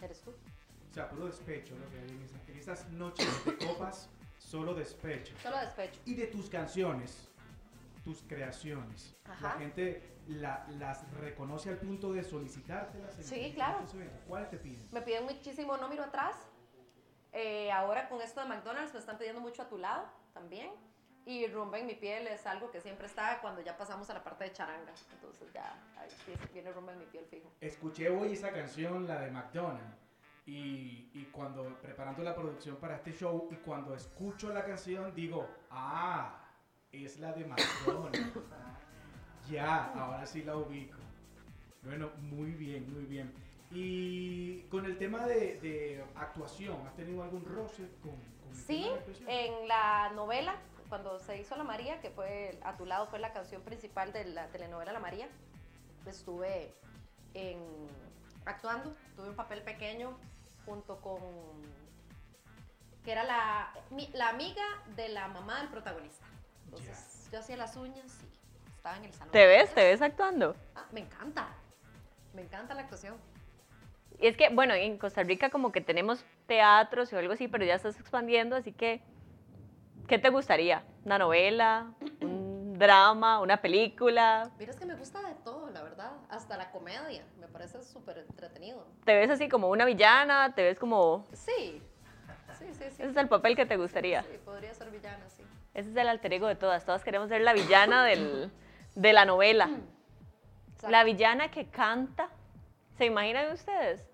B: Eres tú.
C: O sea, puro despecho lo que hay en, esa- en estas noches de copas, solo despecho.
B: Solo despecho.
C: Y de tus canciones, tus creaciones, la
B: Ajá.
C: gente la- las reconoce al punto de solicitártelas. en-
B: Sí, claro.
C: ¿Cuáles te piden?
B: Me piden muchísimo No Miro Atrás. Eh, ahora con esto de McDonald's me están pidiendo mucho a tu lado también. Y Rumba en mi piel es algo que siempre está cuando ya pasamos a la parte de charanga. Entonces ya ahí viene Rumba en mi piel fijo.
C: Escuché hoy esa canción, la de McDonald's, y, y cuando preparando la producción para este show, y cuando escucho la canción, digo, ah, es la de McDonald's. ya, ahora sí la ubico. Bueno, muy bien, muy bien. Y con el tema de, de actuación, ¿has tenido algún roce con, con el
B: Sí,
C: tema de actuación?
B: en la novela, cuando se hizo La María, que fue A tu lado, fue la canción principal de la telenovela La María, estuve en, actuando, tuve un papel pequeño junto con, que era la, la amiga de la mamá del protagonista. Entonces, yo hacía las uñas y estaba en el salón.
A: ¿Te ves? ¿Te ves actuando?
B: Ah, me encanta, me encanta la actuación.
A: Y es que, bueno, en Costa Rica como que tenemos teatros o algo así, pero ya estás expandiendo, así que, ¿qué te gustaría? ¿Una novela? ¿Un drama? ¿Una película?
B: Mira, es que me gusta de todo, la verdad, hasta la comedia, me parece súper entretenido.
A: ¿Te ves así como una villana? ¿Te ves como...
B: Sí, sí, sí, sí.
A: Ese es el papel que te gustaría?
B: Sí, podría ser villana, sí.
A: Ese es el alter ego de todas. Todas queremos ser la villana del- de la novela.
B: Exacto.
A: La villana que canta. ¿Se imaginan ustedes?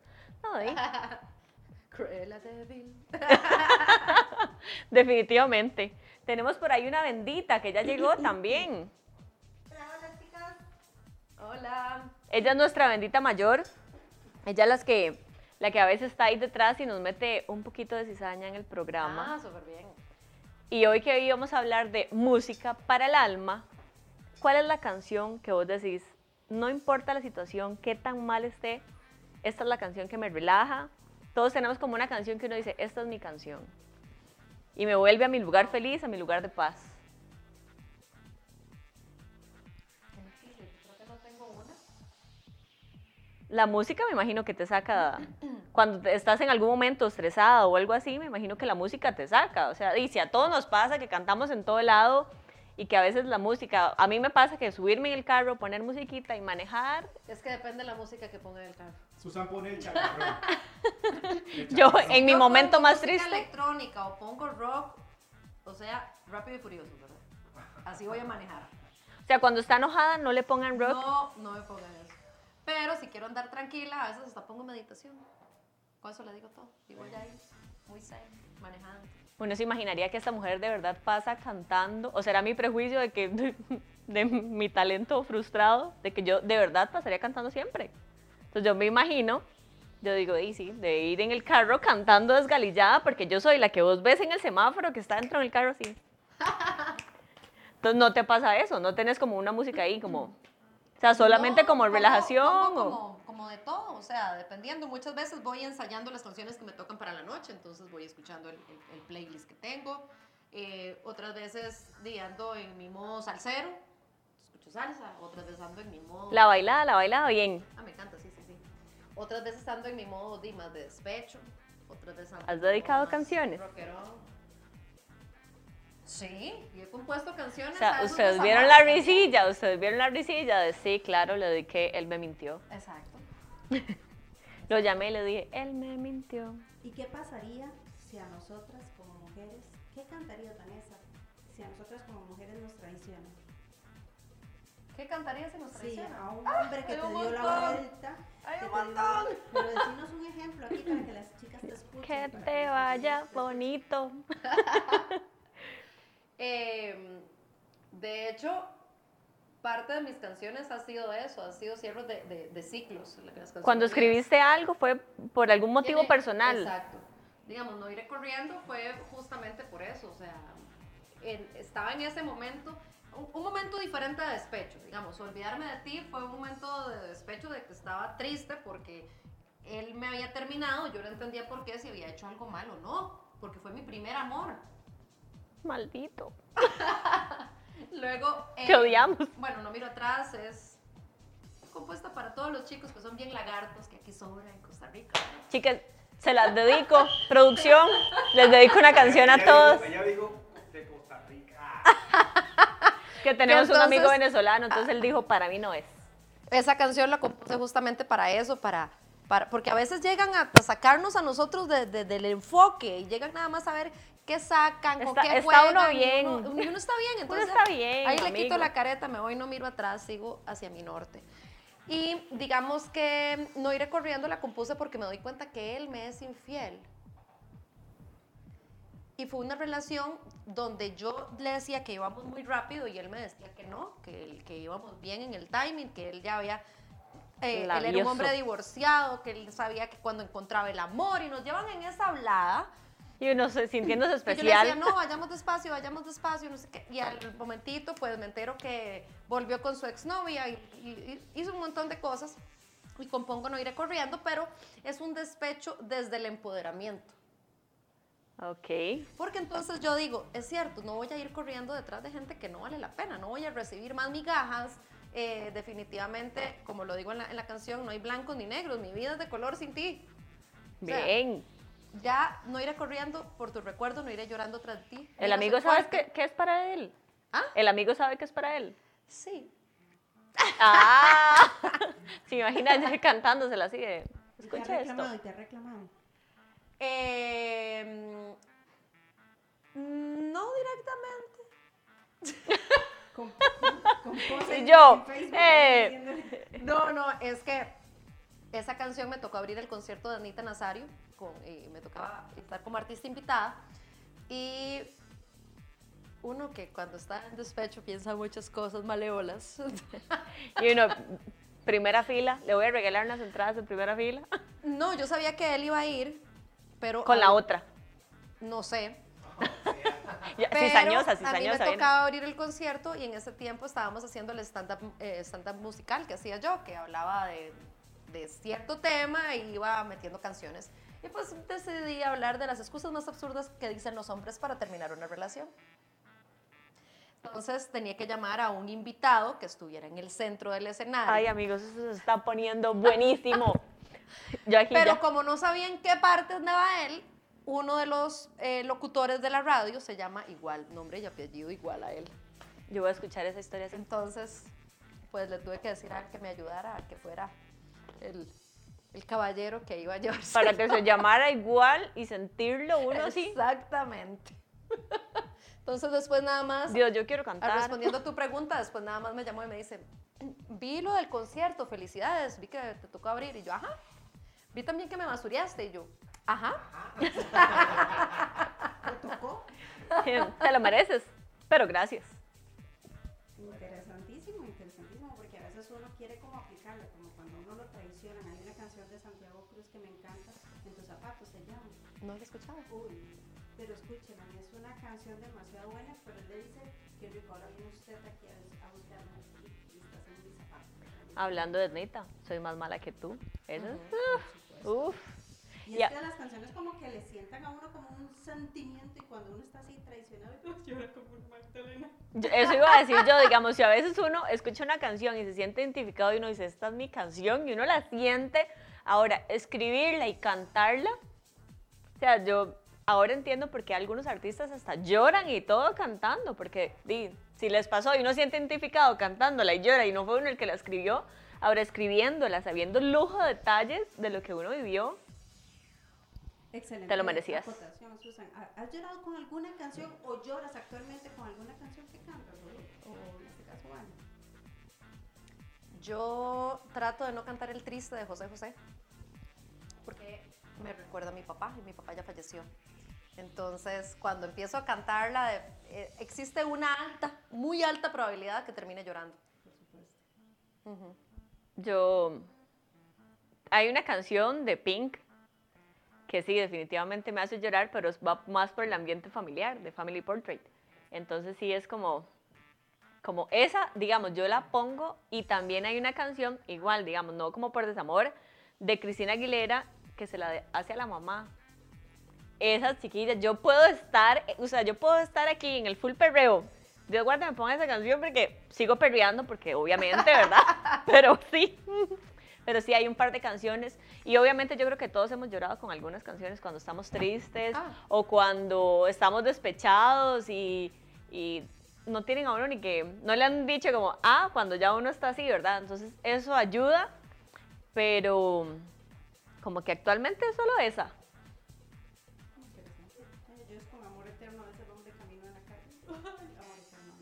A: No, ¿eh?
B: Cruella de Vil.
A: definitivamente. Tenemos por ahí una bendita que ya llegó también.
B: Hola, chicas. Hola.
A: Ella es nuestra bendita mayor. Ella es las que, la que a veces está ahí detrás y nos mete un poquito de cizaña en el programa.
B: Ah, súper bien.
A: Y hoy que íbamos a hablar de música para el alma, ¿cuál es la canción que vos decís? No importa la situación, qué tan mal esté, esta es la canción que me relaja. Todos tenemos como una canción que uno dice, esta es mi canción. Y me vuelve a mi lugar feliz, a mi lugar de paz. La música me imagino que te saca, cuando estás en algún momento estresado o algo así, me imagino que la música te saca. O sea, y si a todos nos pasa que cantamos en todo lado y que a veces la música, a mí me pasa que subirme en el carro, poner musiquita y manejar,
B: Es que depende de la música que ponga en el carro.
C: Susan pone el chacarrón.
A: Yo en mi
B: Yo
A: momento
B: pongo
A: más triste,
B: electrónica o pongo rock, o sea, rápido y furioso, ¿verdad? Así voy a manejar.
A: o sea, cuando está enojada no le pongan rock.
B: No, no me pongan eso. Pero si quiero andar tranquila, a veces hasta pongo meditación. Con eso le digo todo. Y voy ahí, muy zen, manejando.
A: Uno se imaginaría que esta mujer de verdad pasa cantando, o será mi prejuicio de que de, mi talento frustrado, de que yo de verdad pasaría cantando siempre. Entonces yo me imagino, yo digo, y sí, de ir en el carro cantando desgalillada, porque yo soy la que vos ves en el semáforo que está dentro del carro así. Entonces no te pasa eso, no tenés como una música ahí como, o sea, solamente
B: No,
A: como relajación.
B: pongo
A: o-
B: como, como de todo, o sea, dependiendo. Muchas veces voy ensayando las canciones que me tocan para la noche, entonces voy escuchando el, el- el playlist que tengo. Eh, otras veces ando en mi modo salsero, escucho salsa. Otras veces ando en mi modo...
A: La bailada, la bailada bien.
B: Ah, me encanta, sí, sí, sí. Otras veces ando en mi modo di, más de despecho. Otras veces ando
A: ¿Has dedicado canciones?
B: rockerón. Sí, y he compuesto canciones.
A: O sea, ustedes vieron la risilla, ustedes vieron la risilla de sí, claro, le dediqué, él me mintió.
B: Exacto.
A: Lo llamé y le dije, él me mintió.
F: ¿Y qué pasaría si a nosotras como mujeres, qué cantaría Vanessa si a nosotras como mujeres nos traicionan?
B: ¿Qué cantarías en nos
F: Sí,
B: traiciona?
F: a un hombre que
B: hay
F: te dio la vuelta.
B: Hay
F: que
B: un
F: dio
B: montón.
F: Pero decinos un ejemplo aquí para que las chicas te escuchen.
A: Que te vaya bonito.
B: Eh, de hecho, parte de mis canciones ha sido eso, ha sido cierres de, de- de ciclos.
A: Cuando escribiste algo fue por algún motivo
B: Tiene-
A: personal.
B: Exacto. Digamos, no iré corriendo fue justamente por eso, o sea, en- estaba en ese momento un, un momento diferente de despecho, digamos. Olvidarme de ti fue un momento de despecho de que estaba triste porque él me había terminado, yo no entendía por qué, si había hecho algo malo o no, porque fue mi primer amor.
A: Maldito.
B: Luego...
A: Te odiamos.
B: Bueno, No Miro Atrás es compuesta para todos los chicos que son bien lagartos, que aquí sobra en Costa Rica.
A: Chicas, se las dedico. Producción, les dedico una canción a
E: Ella
A: todos.
E: dijo- Ella dijo de Costa Rica.
A: Que tenemos un amigo
B: Entonces-
A: venezolano, entonces él dijo, para mí no es.
B: Esa canción la compuse justamente para eso, para, para porque a veces llegan a, a sacarnos a nosotros de- de- del enfoque y llegan nada más a ver qué sacan, con
A: Está-
B: qué
A: está
B: juegan.
A: uno bien.
B: Uno, uno está bien,
A: Uno
B: entonces
A: está bien,
B: ahí le
A: amigo.
B: quito la careta, me voy, no miro atrás, sigo hacia mi norte. Y digamos que no iré corriendo la compuse porque me doy cuenta que él me es infiel. Y fue una relación donde yo le decía que íbamos muy rápido y él me decía que no, que, que íbamos bien en el timing, que él ya había... eh, él era un hombre divorciado, que él sabía que cuando encontraba el amor y nos llevan en esa hablada.
A: Y uno se, sintiéndose
B: Y yo le
A: especial.
B: decía, no, vayamos despacio, vayamos despacio, no sé qué. Y al momentito, pues me entero que volvió con su exnovia y, y- y hizo un montón de cosas. Y compongo No iré corriendo, pero es un despecho desde el empoderamiento.
A: Ok.
B: Porque entonces yo digo, es cierto, no voy a ir corriendo detrás de gente que no vale la pena, no voy a recibir más migajas. eh, definitivamente, como lo digo en la, en la canción, no hay blancos ni negros, mi vida es de color sin ti. O sea,
A: Bien.
B: Ya no iré corriendo por tu recuerdo, no iré llorando tras ti.
A: ¿El amigo sabe qué, qué es para él?
B: ¿Ah?
A: ¿El amigo sabe qué es para él?
B: Sí.
A: ¡Ah! Se imagina cantándosela así de,
F: ¿Y te ha
A: escucha
F: reclamado?
A: esto.
F: ¿Y te ha reclamado?
B: Eh, mm, no directamente.
F: Con, con
A: Y yo,
F: Facebook,
A: eh.
B: No, no, es que esa canción me tocó abrir el concierto de Anita Nazario con- y me tocaba estar como artista invitada. Y uno que cuando está en despecho piensa muchas cosas malévolas.
A: Y uno, primera fila, le voy a regalar unas entradas en primera fila.
B: No, yo sabía que él iba a ir, pero...
A: Con la
B: a-
A: otra.
B: No sé, Pero
A: cizañosa,
B: a mí me
A: cizañosa.
B: tocaba abrir el concierto y en ese tiempo estábamos haciendo el stand-up eh, stand-up musical que hacía yo, que hablaba de, de cierto tema e iba metiendo canciones. Y pues decidí hablar de las excusas más absurdas que dicen los hombres para terminar una relación. Entonces tenía que llamar a un invitado que estuviera en el centro del escenario.
A: Ay, amigos, eso se está poniendo buenísimo. Yo aquí
B: Pero
A: ya.
B: como no sabía en qué parte andaba él, uno de los eh, locutores de la radio se llama igual, nombre y apellido igual a él.
A: Yo voy a escuchar esa historia así.
B: Entonces, pues le tuve que decir a él que me ayudara, a que fuera el, el caballero que iba a llevarse.
A: Para que se llamara igual y sentirlo uno así.
B: Exactamente. Entonces después nada más,
A: Dios, yo quiero
B: ah,
A: cantar.
B: respondiendo a tu pregunta, después nada más me llamó y me dice, vi lo del concierto, felicidades, vi que te tocó abrir. Y yo, ajá. Vi también que me masuriaste. Y yo, ajá.
F: ¿Te tocó?
A: Te lo mereces, pero gracias.
B: No lo he escuchado.
F: Uy, pero escúchela, es una canción demasiado buena, pero él le dice que rico, ahora viene usted aquí a, a buscarme y, y estás en mis zapatos.
A: Hablando de neta, soy más mala que tú. Eso es-
F: supuesto.
A: Uf.
F: Y
A: Ya.
F: es que las canciones como que le sientan a uno como un sentimiento y cuando uno está así traicionado, llora como un Magdalena.
A: Yo- Eso iba a decir yo, digamos, si a veces uno escucha una canción y se siente identificado y uno dice, esta es mi canción, y uno la siente, ahora, escribirla y cantarla, o sea, yo ahora entiendo por qué algunos artistas hasta lloran y todo cantando, porque di, si les pasó y uno se siente identificado cantándola y llora y no fue uno el que la escribió, ahora escribiéndola, sabiendo el lujo de detalles de lo que uno vivió,
F: Excelente.
A: Te lo merecías.
F: Susan. ¿Ha- ¿Has llorado con alguna canción o lloras actualmente con alguna canción que cantas? O, o en este caso, Vane?
B: Yo trato de no cantar el triste de José José, me recuerda a mi papá y mi papá ya falleció. Entonces, cuando empiezo a cantarla, eh, existe una alta, muy alta probabilidad que termine llorando.
F: Supuesto.
B: Ujú.
A: Yo. Hay una canción de Pink que sí, definitivamente me hace llorar, pero va más por el ambiente familiar, de Family Portrait. Entonces sí es como. Como esa, digamos, yo la pongo y también hay una canción, igual, digamos, no como por desamor, de Cristina Aguilera que se la hace a la mamá. Esas chiquillas, yo puedo estar, o sea, yo puedo estar aquí en el full perreo. Dios guarda, me ponga esa canción porque sigo perreando, porque obviamente, ¿verdad? Pero sí. Pero sí, hay un par de canciones. Y obviamente yo creo que todos hemos llorado con algunas canciones cuando estamos tristes
B: Ah.
A: o cuando estamos despechados y, y no tienen a uno ni que, no le han dicho como, ah, cuando ya uno está así, ¿verdad? Entonces eso ayuda, pero como que actualmente es solo esa.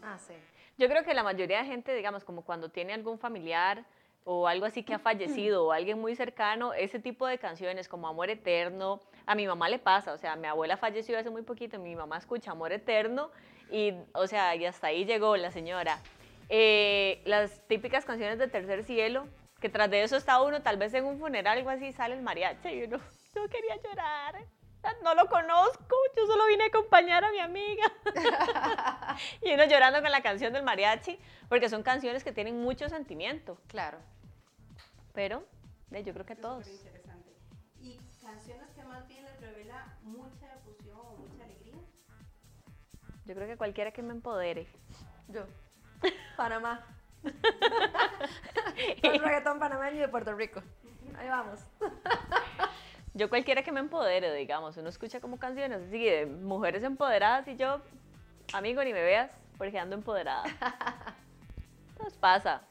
B: Ah, sí.
A: Yo creo que la mayoría de gente, digamos, como cuando tiene algún familiar o algo así que ha fallecido o alguien muy cercano, ese tipo de canciones como Amor Eterno, a mi mamá le pasa, o sea, mi abuela falleció hace muy poquito, mi mamá escucha Amor Eterno y, o sea, y hasta ahí llegó la señora. Eh, las típicas canciones de Tercer Cielo, que tras de eso está uno tal vez en un funeral, algo así, sale el mariachi y uno, yo quería llorar. No lo conozco, yo solo vine a acompañar a mi amiga. y uno llorando con la canción del mariachi, porque son canciones que tienen mucho sentimiento.
B: Claro.
A: Pero eh, yo creo que todos.
F: Interesante. ¿Y canciones que más bien les revela mucha efusión o mucha alegría?
A: Yo creo que cualquiera que me empodere.
B: Yo. Panamá. Un reggaetón panameño de Puerto Rico. Ahí vamos.
A: Yo cualquiera que me empodere, digamos. Uno escucha como canciones así de mujeres empoderadas y yo, amigo, ni me veas, porque ando empoderada. Nos pasa.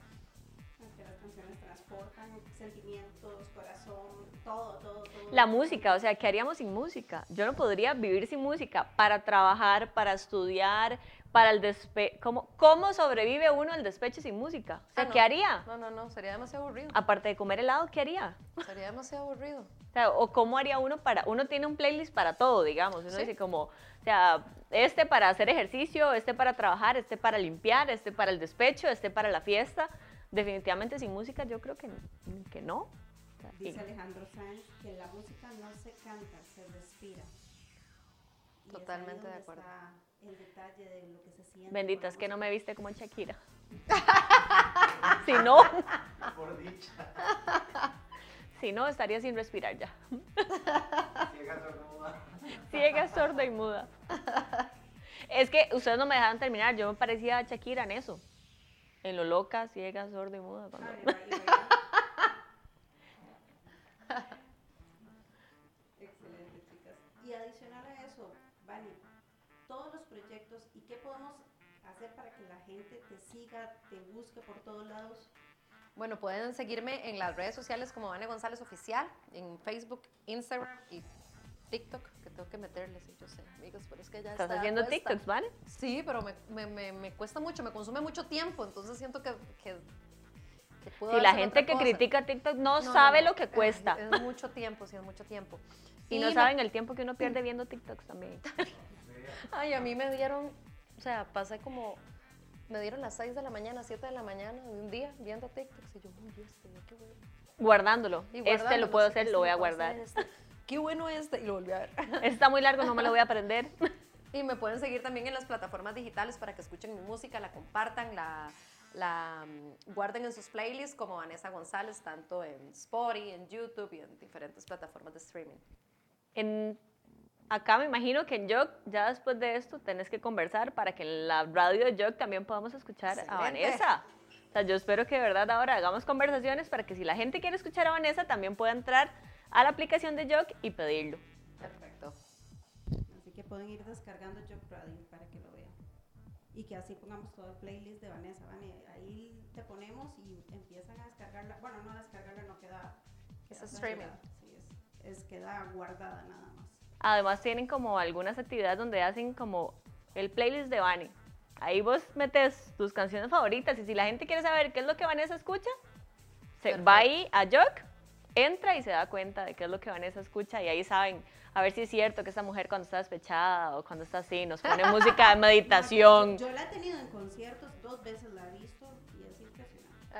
F: Las canciones transportan sentimientos, corazón, todo, todo, todo.
A: La música, o sea, ¿qué haríamos sin música? Yo no podría vivir sin música para trabajar, para estudiar, para el despecho. ¿Cómo, ¿Cómo sobrevive uno al despecho sin música? O sea,
B: Ah, no.
A: ¿qué haría?
B: No, no, no. Sería demasiado aburrido.
A: Aparte de comer helado, ¿qué haría?
B: Sería demasiado aburrido.
A: O, sea, o cómo haría uno para, uno tiene un playlist para todo, digamos, uno
B: Sí.
A: dice como, o sea, este para hacer ejercicio, este para trabajar, este para limpiar, este para el despecho, este para la fiesta. Definitivamente sin música yo creo que, que no. O sea,
F: Dice Alejandro Sáenz que la música no se canta, se respira.
B: Totalmente de acuerdo.
F: está El detalle de lo que se siente.
A: Bendita, es que no me viste como Shakira. si no,
E: Por dicha.
A: si no, estaría sin respirar ya.
E: Ciega sordomuda.
A: Ciega, sorda y muda. Es que ustedes no me dejaban terminar, yo me parecía a Shakira en eso. En lo loca, ciega, sorda y muda. cuando-
F: y gente te siga, te busque por todos lados.
B: Bueno, pueden seguirme en las redes sociales como Vane González Oficial, en Facebook, Instagram y TikTok, que tengo que meterles, yo sé, amigos, pero es que ya
A: Estás
B: está
A: haciendo
B: puesta.
A: TikToks, ¿vale?
B: Sí, pero me, me, me, me cuesta mucho, me consume mucho tiempo, entonces siento que, que, que puedo
A: Si la gente que
B: cosa.
A: critica TikTok no,
B: No, no,
A: sabe
B: no,
A: lo que
B: es-
A: cuesta.
B: Es, mucho tiempo, sí, es mucho tiempo.
A: y no
B: me-
A: saben el tiempo que uno pierde viendo TikToks también.
B: Ay, a mí me dieron, o sea, pasé como, me dieron las 6 de la mañana, 7 de la mañana de un día viendo TikToks y yo, uy, este, qué bueno.
A: Guardándolo.
B: Y
A: Este lo puedo hacer,
B: este
A: lo voy a guardar.
B: este. Qué bueno este, y lo volví a ver.
A: Está muy largo, no me lo voy a aprender.
B: Y me pueden seguir también en las plataformas digitales para que escuchen mi música, la compartan, la, la mm, guarden en sus playlists como Vanessa González, tanto en Spotify, en YouTube y en diferentes plataformas de streaming.
A: En, acá me imagino que en Jog, ya después de esto, tenés que conversar para que en la radio de Jog también podamos escuchar a. Vanessa. O sea, yo espero que de verdad ahora hagamos conversaciones para que si la gente quiere escuchar a Vanessa, también pueda entrar a la aplicación de Jog y pedirlo.
B: Perfecto.
F: Así que pueden ir descargando Job Radio para que lo vean. Y que así pongamos todo el playlist de Vanessa. Vane, ahí te ponemos y empiezan a descargarla. Bueno, no a descargarla, no queda.
B: Es
F: queda
B: streaming.
F: censurada. Sí, es, es queda guardada nada más.
A: Además tienen como algunas actividades donde hacen como el playlist de Vani. Ahí vos metes tus canciones favoritas y si la gente quiere saber qué es lo que Vanessa escucha, se
B: Perfecto.
A: va ahí a Jog, entra y se da cuenta de qué es lo que Vanessa escucha y ahí saben a ver si es cierto que esa mujer cuando está despechada o cuando está así nos pone música de meditación.
F: Yo, la he tenido en conciertos, dos veces la he visto.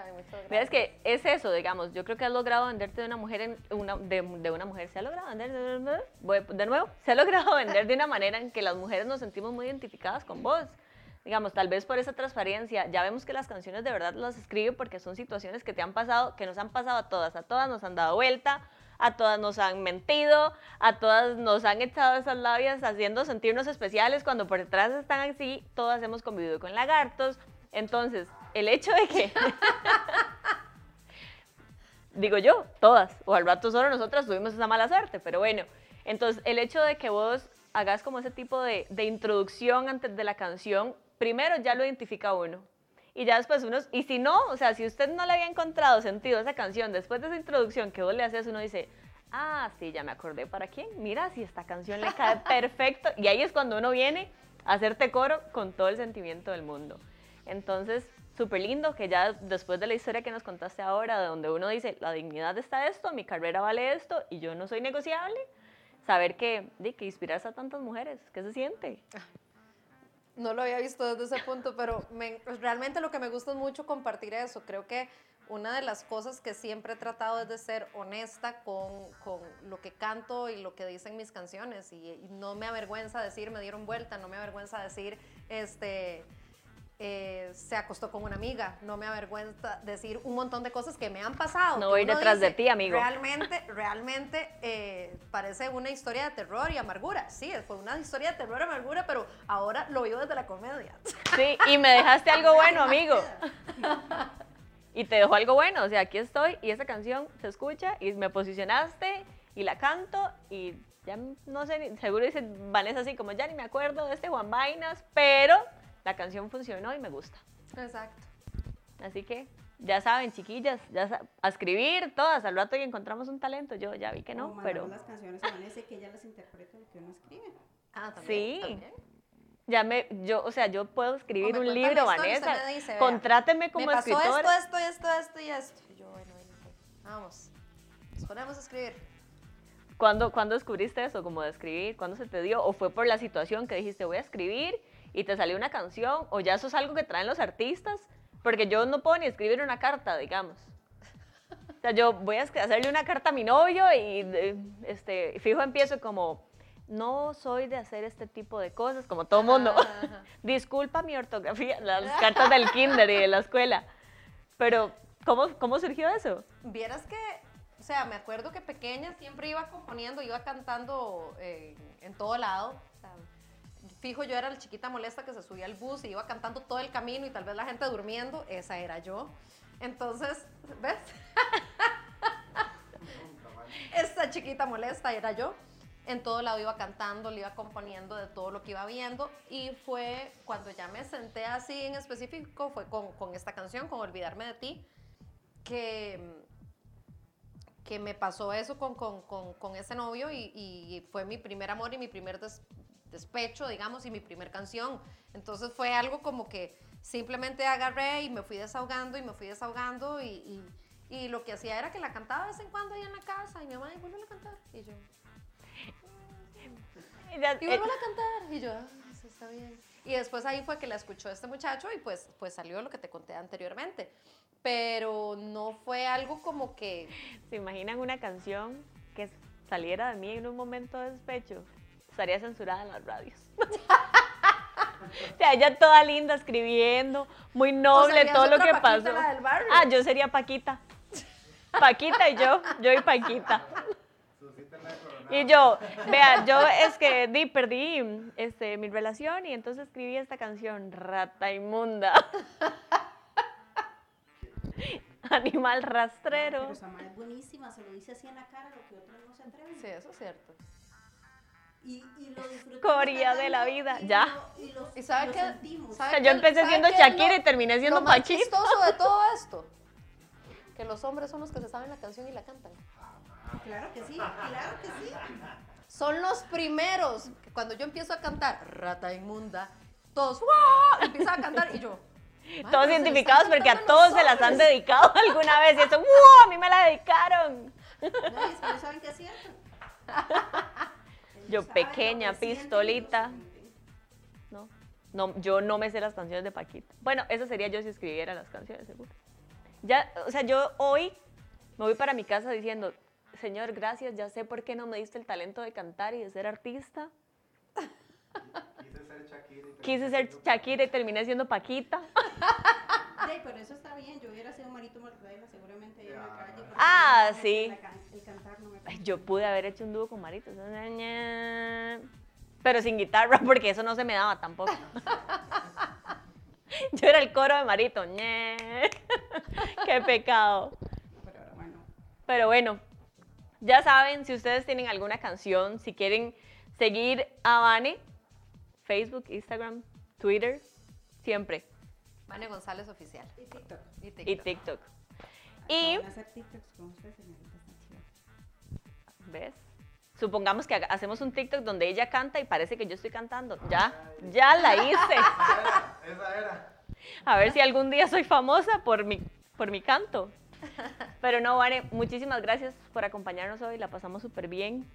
B: Ay, muchas gracias.
A: Mira, es que es eso, digamos, yo creo que has logrado venderte de una mujer, en una, de, de una mujer, se ha logrado vender, de, voy de nuevo, se ha logrado vender de una manera en que las mujeres nos sentimos muy identificadas con vos. digamos, tal vez por esa transparencia, ya vemos que las canciones de verdad las escribe porque son situaciones que te han pasado, que nos han pasado a todas, a todas nos han dado vuelta, a todas nos han mentido, a todas nos han echado esas labias haciendo sentirnos especiales cuando por detrás están así, todas hemos convivido con lagartos. Entonces, el hecho de que, digo yo, todas, o al rato solo nosotras tuvimos esa mala suerte, pero bueno, entonces el hecho de que vos hagas como ese tipo de, de introducción antes de la canción, primero ya lo identifica uno. Y ya después uno, y si no, o sea, si usted no le había encontrado sentido a esa canción, después de esa introducción que vos le haces, uno dice, ah, sí, ya me acordé para quién. Mira, si esta canción le cae perfecto. Y ahí es cuando uno viene a hacerte coro con todo el sentimiento del mundo. Entonces, súper lindo que ya después de la historia que nos contaste ahora, de donde uno dice, la dignidad está esto, mi carrera vale esto y yo no soy negociable, saber que, de, que inspiras a tantas mujeres, ¿qué se siente?
B: No lo había visto desde ese punto, pero me- realmente lo que me gusta es mucho compartir eso. Creo que una de las cosas que siempre he tratado es de ser honesta con, con lo que canto y lo que dicen mis canciones. Y, y no me avergüenza decir me dieron vuelta, no me avergüenza decir este, eh, se acostó con una amiga, no me avergüenza decir un montón de cosas que me han pasado.
A: No voy detrás de ti, amigo.
B: Realmente, realmente eh, parece una historia de terror y amargura. Sí, fue una historia de terror y amargura, pero ahora lo vivo desde la comedia.
A: Sí, y me dejaste algo bueno, amigo. Y te dejó algo bueno, o sea, aquí estoy y esa canción se escucha y me posicionaste y la canto y ya no sé, seguro dice Vanessa así como ya ni me acuerdo de este Juan Vainas, pero la canción funcionó y me gusta.
B: Exacto.
A: Así que ya saben, chiquillas, ya sa- a escribir todas, al rato y encontramos un talento, yo ya vi que
F: O
A: no,
F: mandamos
A: pero
F: las canciones a Vanessa y que ella las interprete lo que uno escribe.
B: Ah, también.
A: Sí.
B: también.
A: ya me, yo, o sea, yo puedo escribir
B: O
A: un libro,
B: y
A: Vanessa,
B: dice,
A: contráteme como
B: me pasó
A: escritora.
B: esto, esto, esto, esto y esto. Y yo, bueno, bueno, ok, vamos. Nos ponemos a escribir.
A: ¿Cuándo, ¿Cuándo descubriste eso, como de escribir? ¿Cuándo se te dio? ¿O fue por la situación que dijiste, voy a escribir y te salió una canción? ¿O ya eso es algo que traen los artistas? Porque yo no puedo ni escribir una carta, digamos. O sea, yo voy a hacerle una carta a mi novio y este, fijo empiezo como, no soy de hacer este tipo de cosas, como todo mundo.
B: Ajá.
A: Disculpa mi ortografía, las cartas del kinder y de la escuela. Pero, ¿cómo, cómo surgió eso?
B: Vieras que, o sea, me acuerdo que pequeña siempre iba componiendo, iba cantando eh, en todo lado. O sea, fijo, yo era la chiquita molesta que se subía al bus y iba cantando todo el camino y tal vez la gente durmiendo. Esa era yo. Entonces, ¿ves? Esta chiquita molesta era yo. En todo lado iba cantando, le iba componiendo de todo lo que iba viendo. Y fue cuando ya me senté así en específico, fue con, con esta canción, con Olvidarme de ti, que, que me pasó eso con, con, con, con ese novio y, y fue mi primer amor y mi primer des- despecho, digamos, y mi primer canción. Entonces fue algo como que simplemente agarré y me fui desahogando y me fui desahogando y, y, y lo que hacía era que la cantaba de vez en cuando ahí en la casa y mi mamá, vuelve a cantar. Y yo,
A: Y
B: y
A: eh,
B: vuelvo a cantar. Y yo, ah, eso está bien. Y después ahí fue que la escuchó este muchacho y pues, pues salió lo que te conté anteriormente. Pero no fue algo como que
A: ¿Se imaginan una canción que saliera de mí en un momento de despecho? Estaría censurada en las radios. o sea, ella toda linda escribiendo, muy noble, todo lo que
B: Paquita,
A: pasó.
B: la del barrio.
A: Ah, yo sería Paquita. Paquita y yo, yo y Paquita. Y yo, vea, yo es que di, perdí este, mi relación y entonces escribí esta canción, Rata Inmunda. Animal rastrero.
F: Pero Samara es buenísima, se lo dice así en la cara, lo que otros no se atreven.
B: Sí, eso es cierto.
F: Y, y lo disfrutamos
A: Coria de la vida,
F: y
A: ya.
F: lo- y lo-
B: ¿Y sabe qué?
F: sentimos.
A: O
B: ¿Sabe
A: sea,
B: qué-
A: yo empecé siendo
B: qué
A: Shakira
B: lo-
A: y terminé siendo
B: Lo más chistoso de todo esto, que los hombres son los que se saben la canción y la cantan.
F: Claro que sí, claro que sí.
B: Son los primeros que cuando yo empiezo a cantar Rata Inmunda, todos ¡wow! empiezan a cantar y yo. "Ay, pero
A: Todos identificados porque a todos
B: los
A: se las han
B: hombres".
A: dedicado alguna vez y eso, ¡wow! A mí me la dedicaron.
F: No, y es que no saben que es cierto.
A: Yo
F: lo
A: pequeña, pistolita. no, yo no me sé las canciones de Paquita. Bueno, eso sería yo si escribiera las canciones, seguro. Ya, o sea, yo hoy me voy para mi casa diciendo, Señor, gracias, ya sé por qué no me diste el talento de cantar y de ser artista.
E: Quise ser Shakira. y te-
A: Quise ser Shakira y terminé siendo Paquita.
F: Sí, pero eso está bien. Yo hubiera sido Marito Mortadela seguramente ahí en la calle.
A: Ah, sí.
F: la can- El cantar no me
A: Ay, Yo pude haber hecho un dúo con Marito. Pero sin guitarra, porque eso no se me daba tampoco. Yo era el coro de Marito. Qué pecado.
F: Pero ahora, bueno.
A: Pero bueno, ya saben, si ustedes tienen alguna canción, si quieren seguir a Vane, Facebook, Instagram, Twitter, siempre.
B: Vane González Oficial.
F: Y TikTok.
B: Y TikTok.
A: Y TikTok. Y,
F: Van a hacer TikToks con usted, señorita Sanchia.
A: ¿ves? Supongamos que hacemos un TikTok donde ella canta y parece que yo estoy cantando. Ya, ya la hice.
E: Esa era, esa era.
A: A ver si algún día soy famosa por mi, por mi canto. Pero no, Vane, muchísimas gracias por acompañarnos hoy, la pasamos súper bien.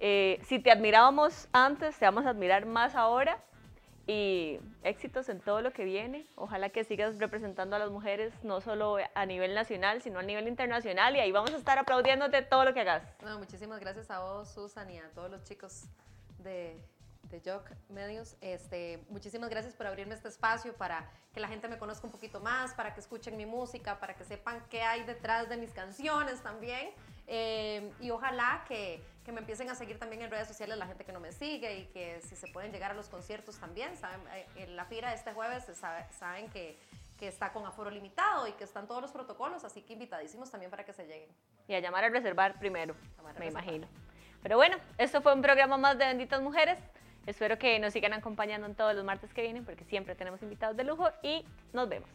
A: Eh, si te admirábamos antes, te vamos a admirar más ahora. Y éxitos en todo lo que viene. Ojalá que sigas representando a las mujeres, no solo a nivel nacional, sino a nivel internacional. Y ahí vamos a estar aplaudiéndote todo lo que hagas.
B: No, muchísimas gracias a vos, Susan, y a todos los chicos de, de Jock Medios. Este, muchísimas gracias por abrirme este espacio para que la gente me conozca un poquito más, para que escuchen mi música, para que sepan qué hay detrás de mis canciones también. Eh, y ojalá que, que me empiecen a seguir también en redes sociales la gente que no me sigue y que si se pueden llegar a los conciertos también. Saben, Eh, en la fira de este jueves sabe- saben que, que está con aforo limitado y que están todos los protocolos, así que invitadísimos también para que se lleguen.
A: Y a llamar a reservar primero,
B: a
A: me
B: reservar.
A: imagino. Pero bueno, esto fue un programa más de Benditas Mujeres. Espero que nos sigan acompañando en todos los martes que vienen porque siempre tenemos invitados de lujo y nos vemos.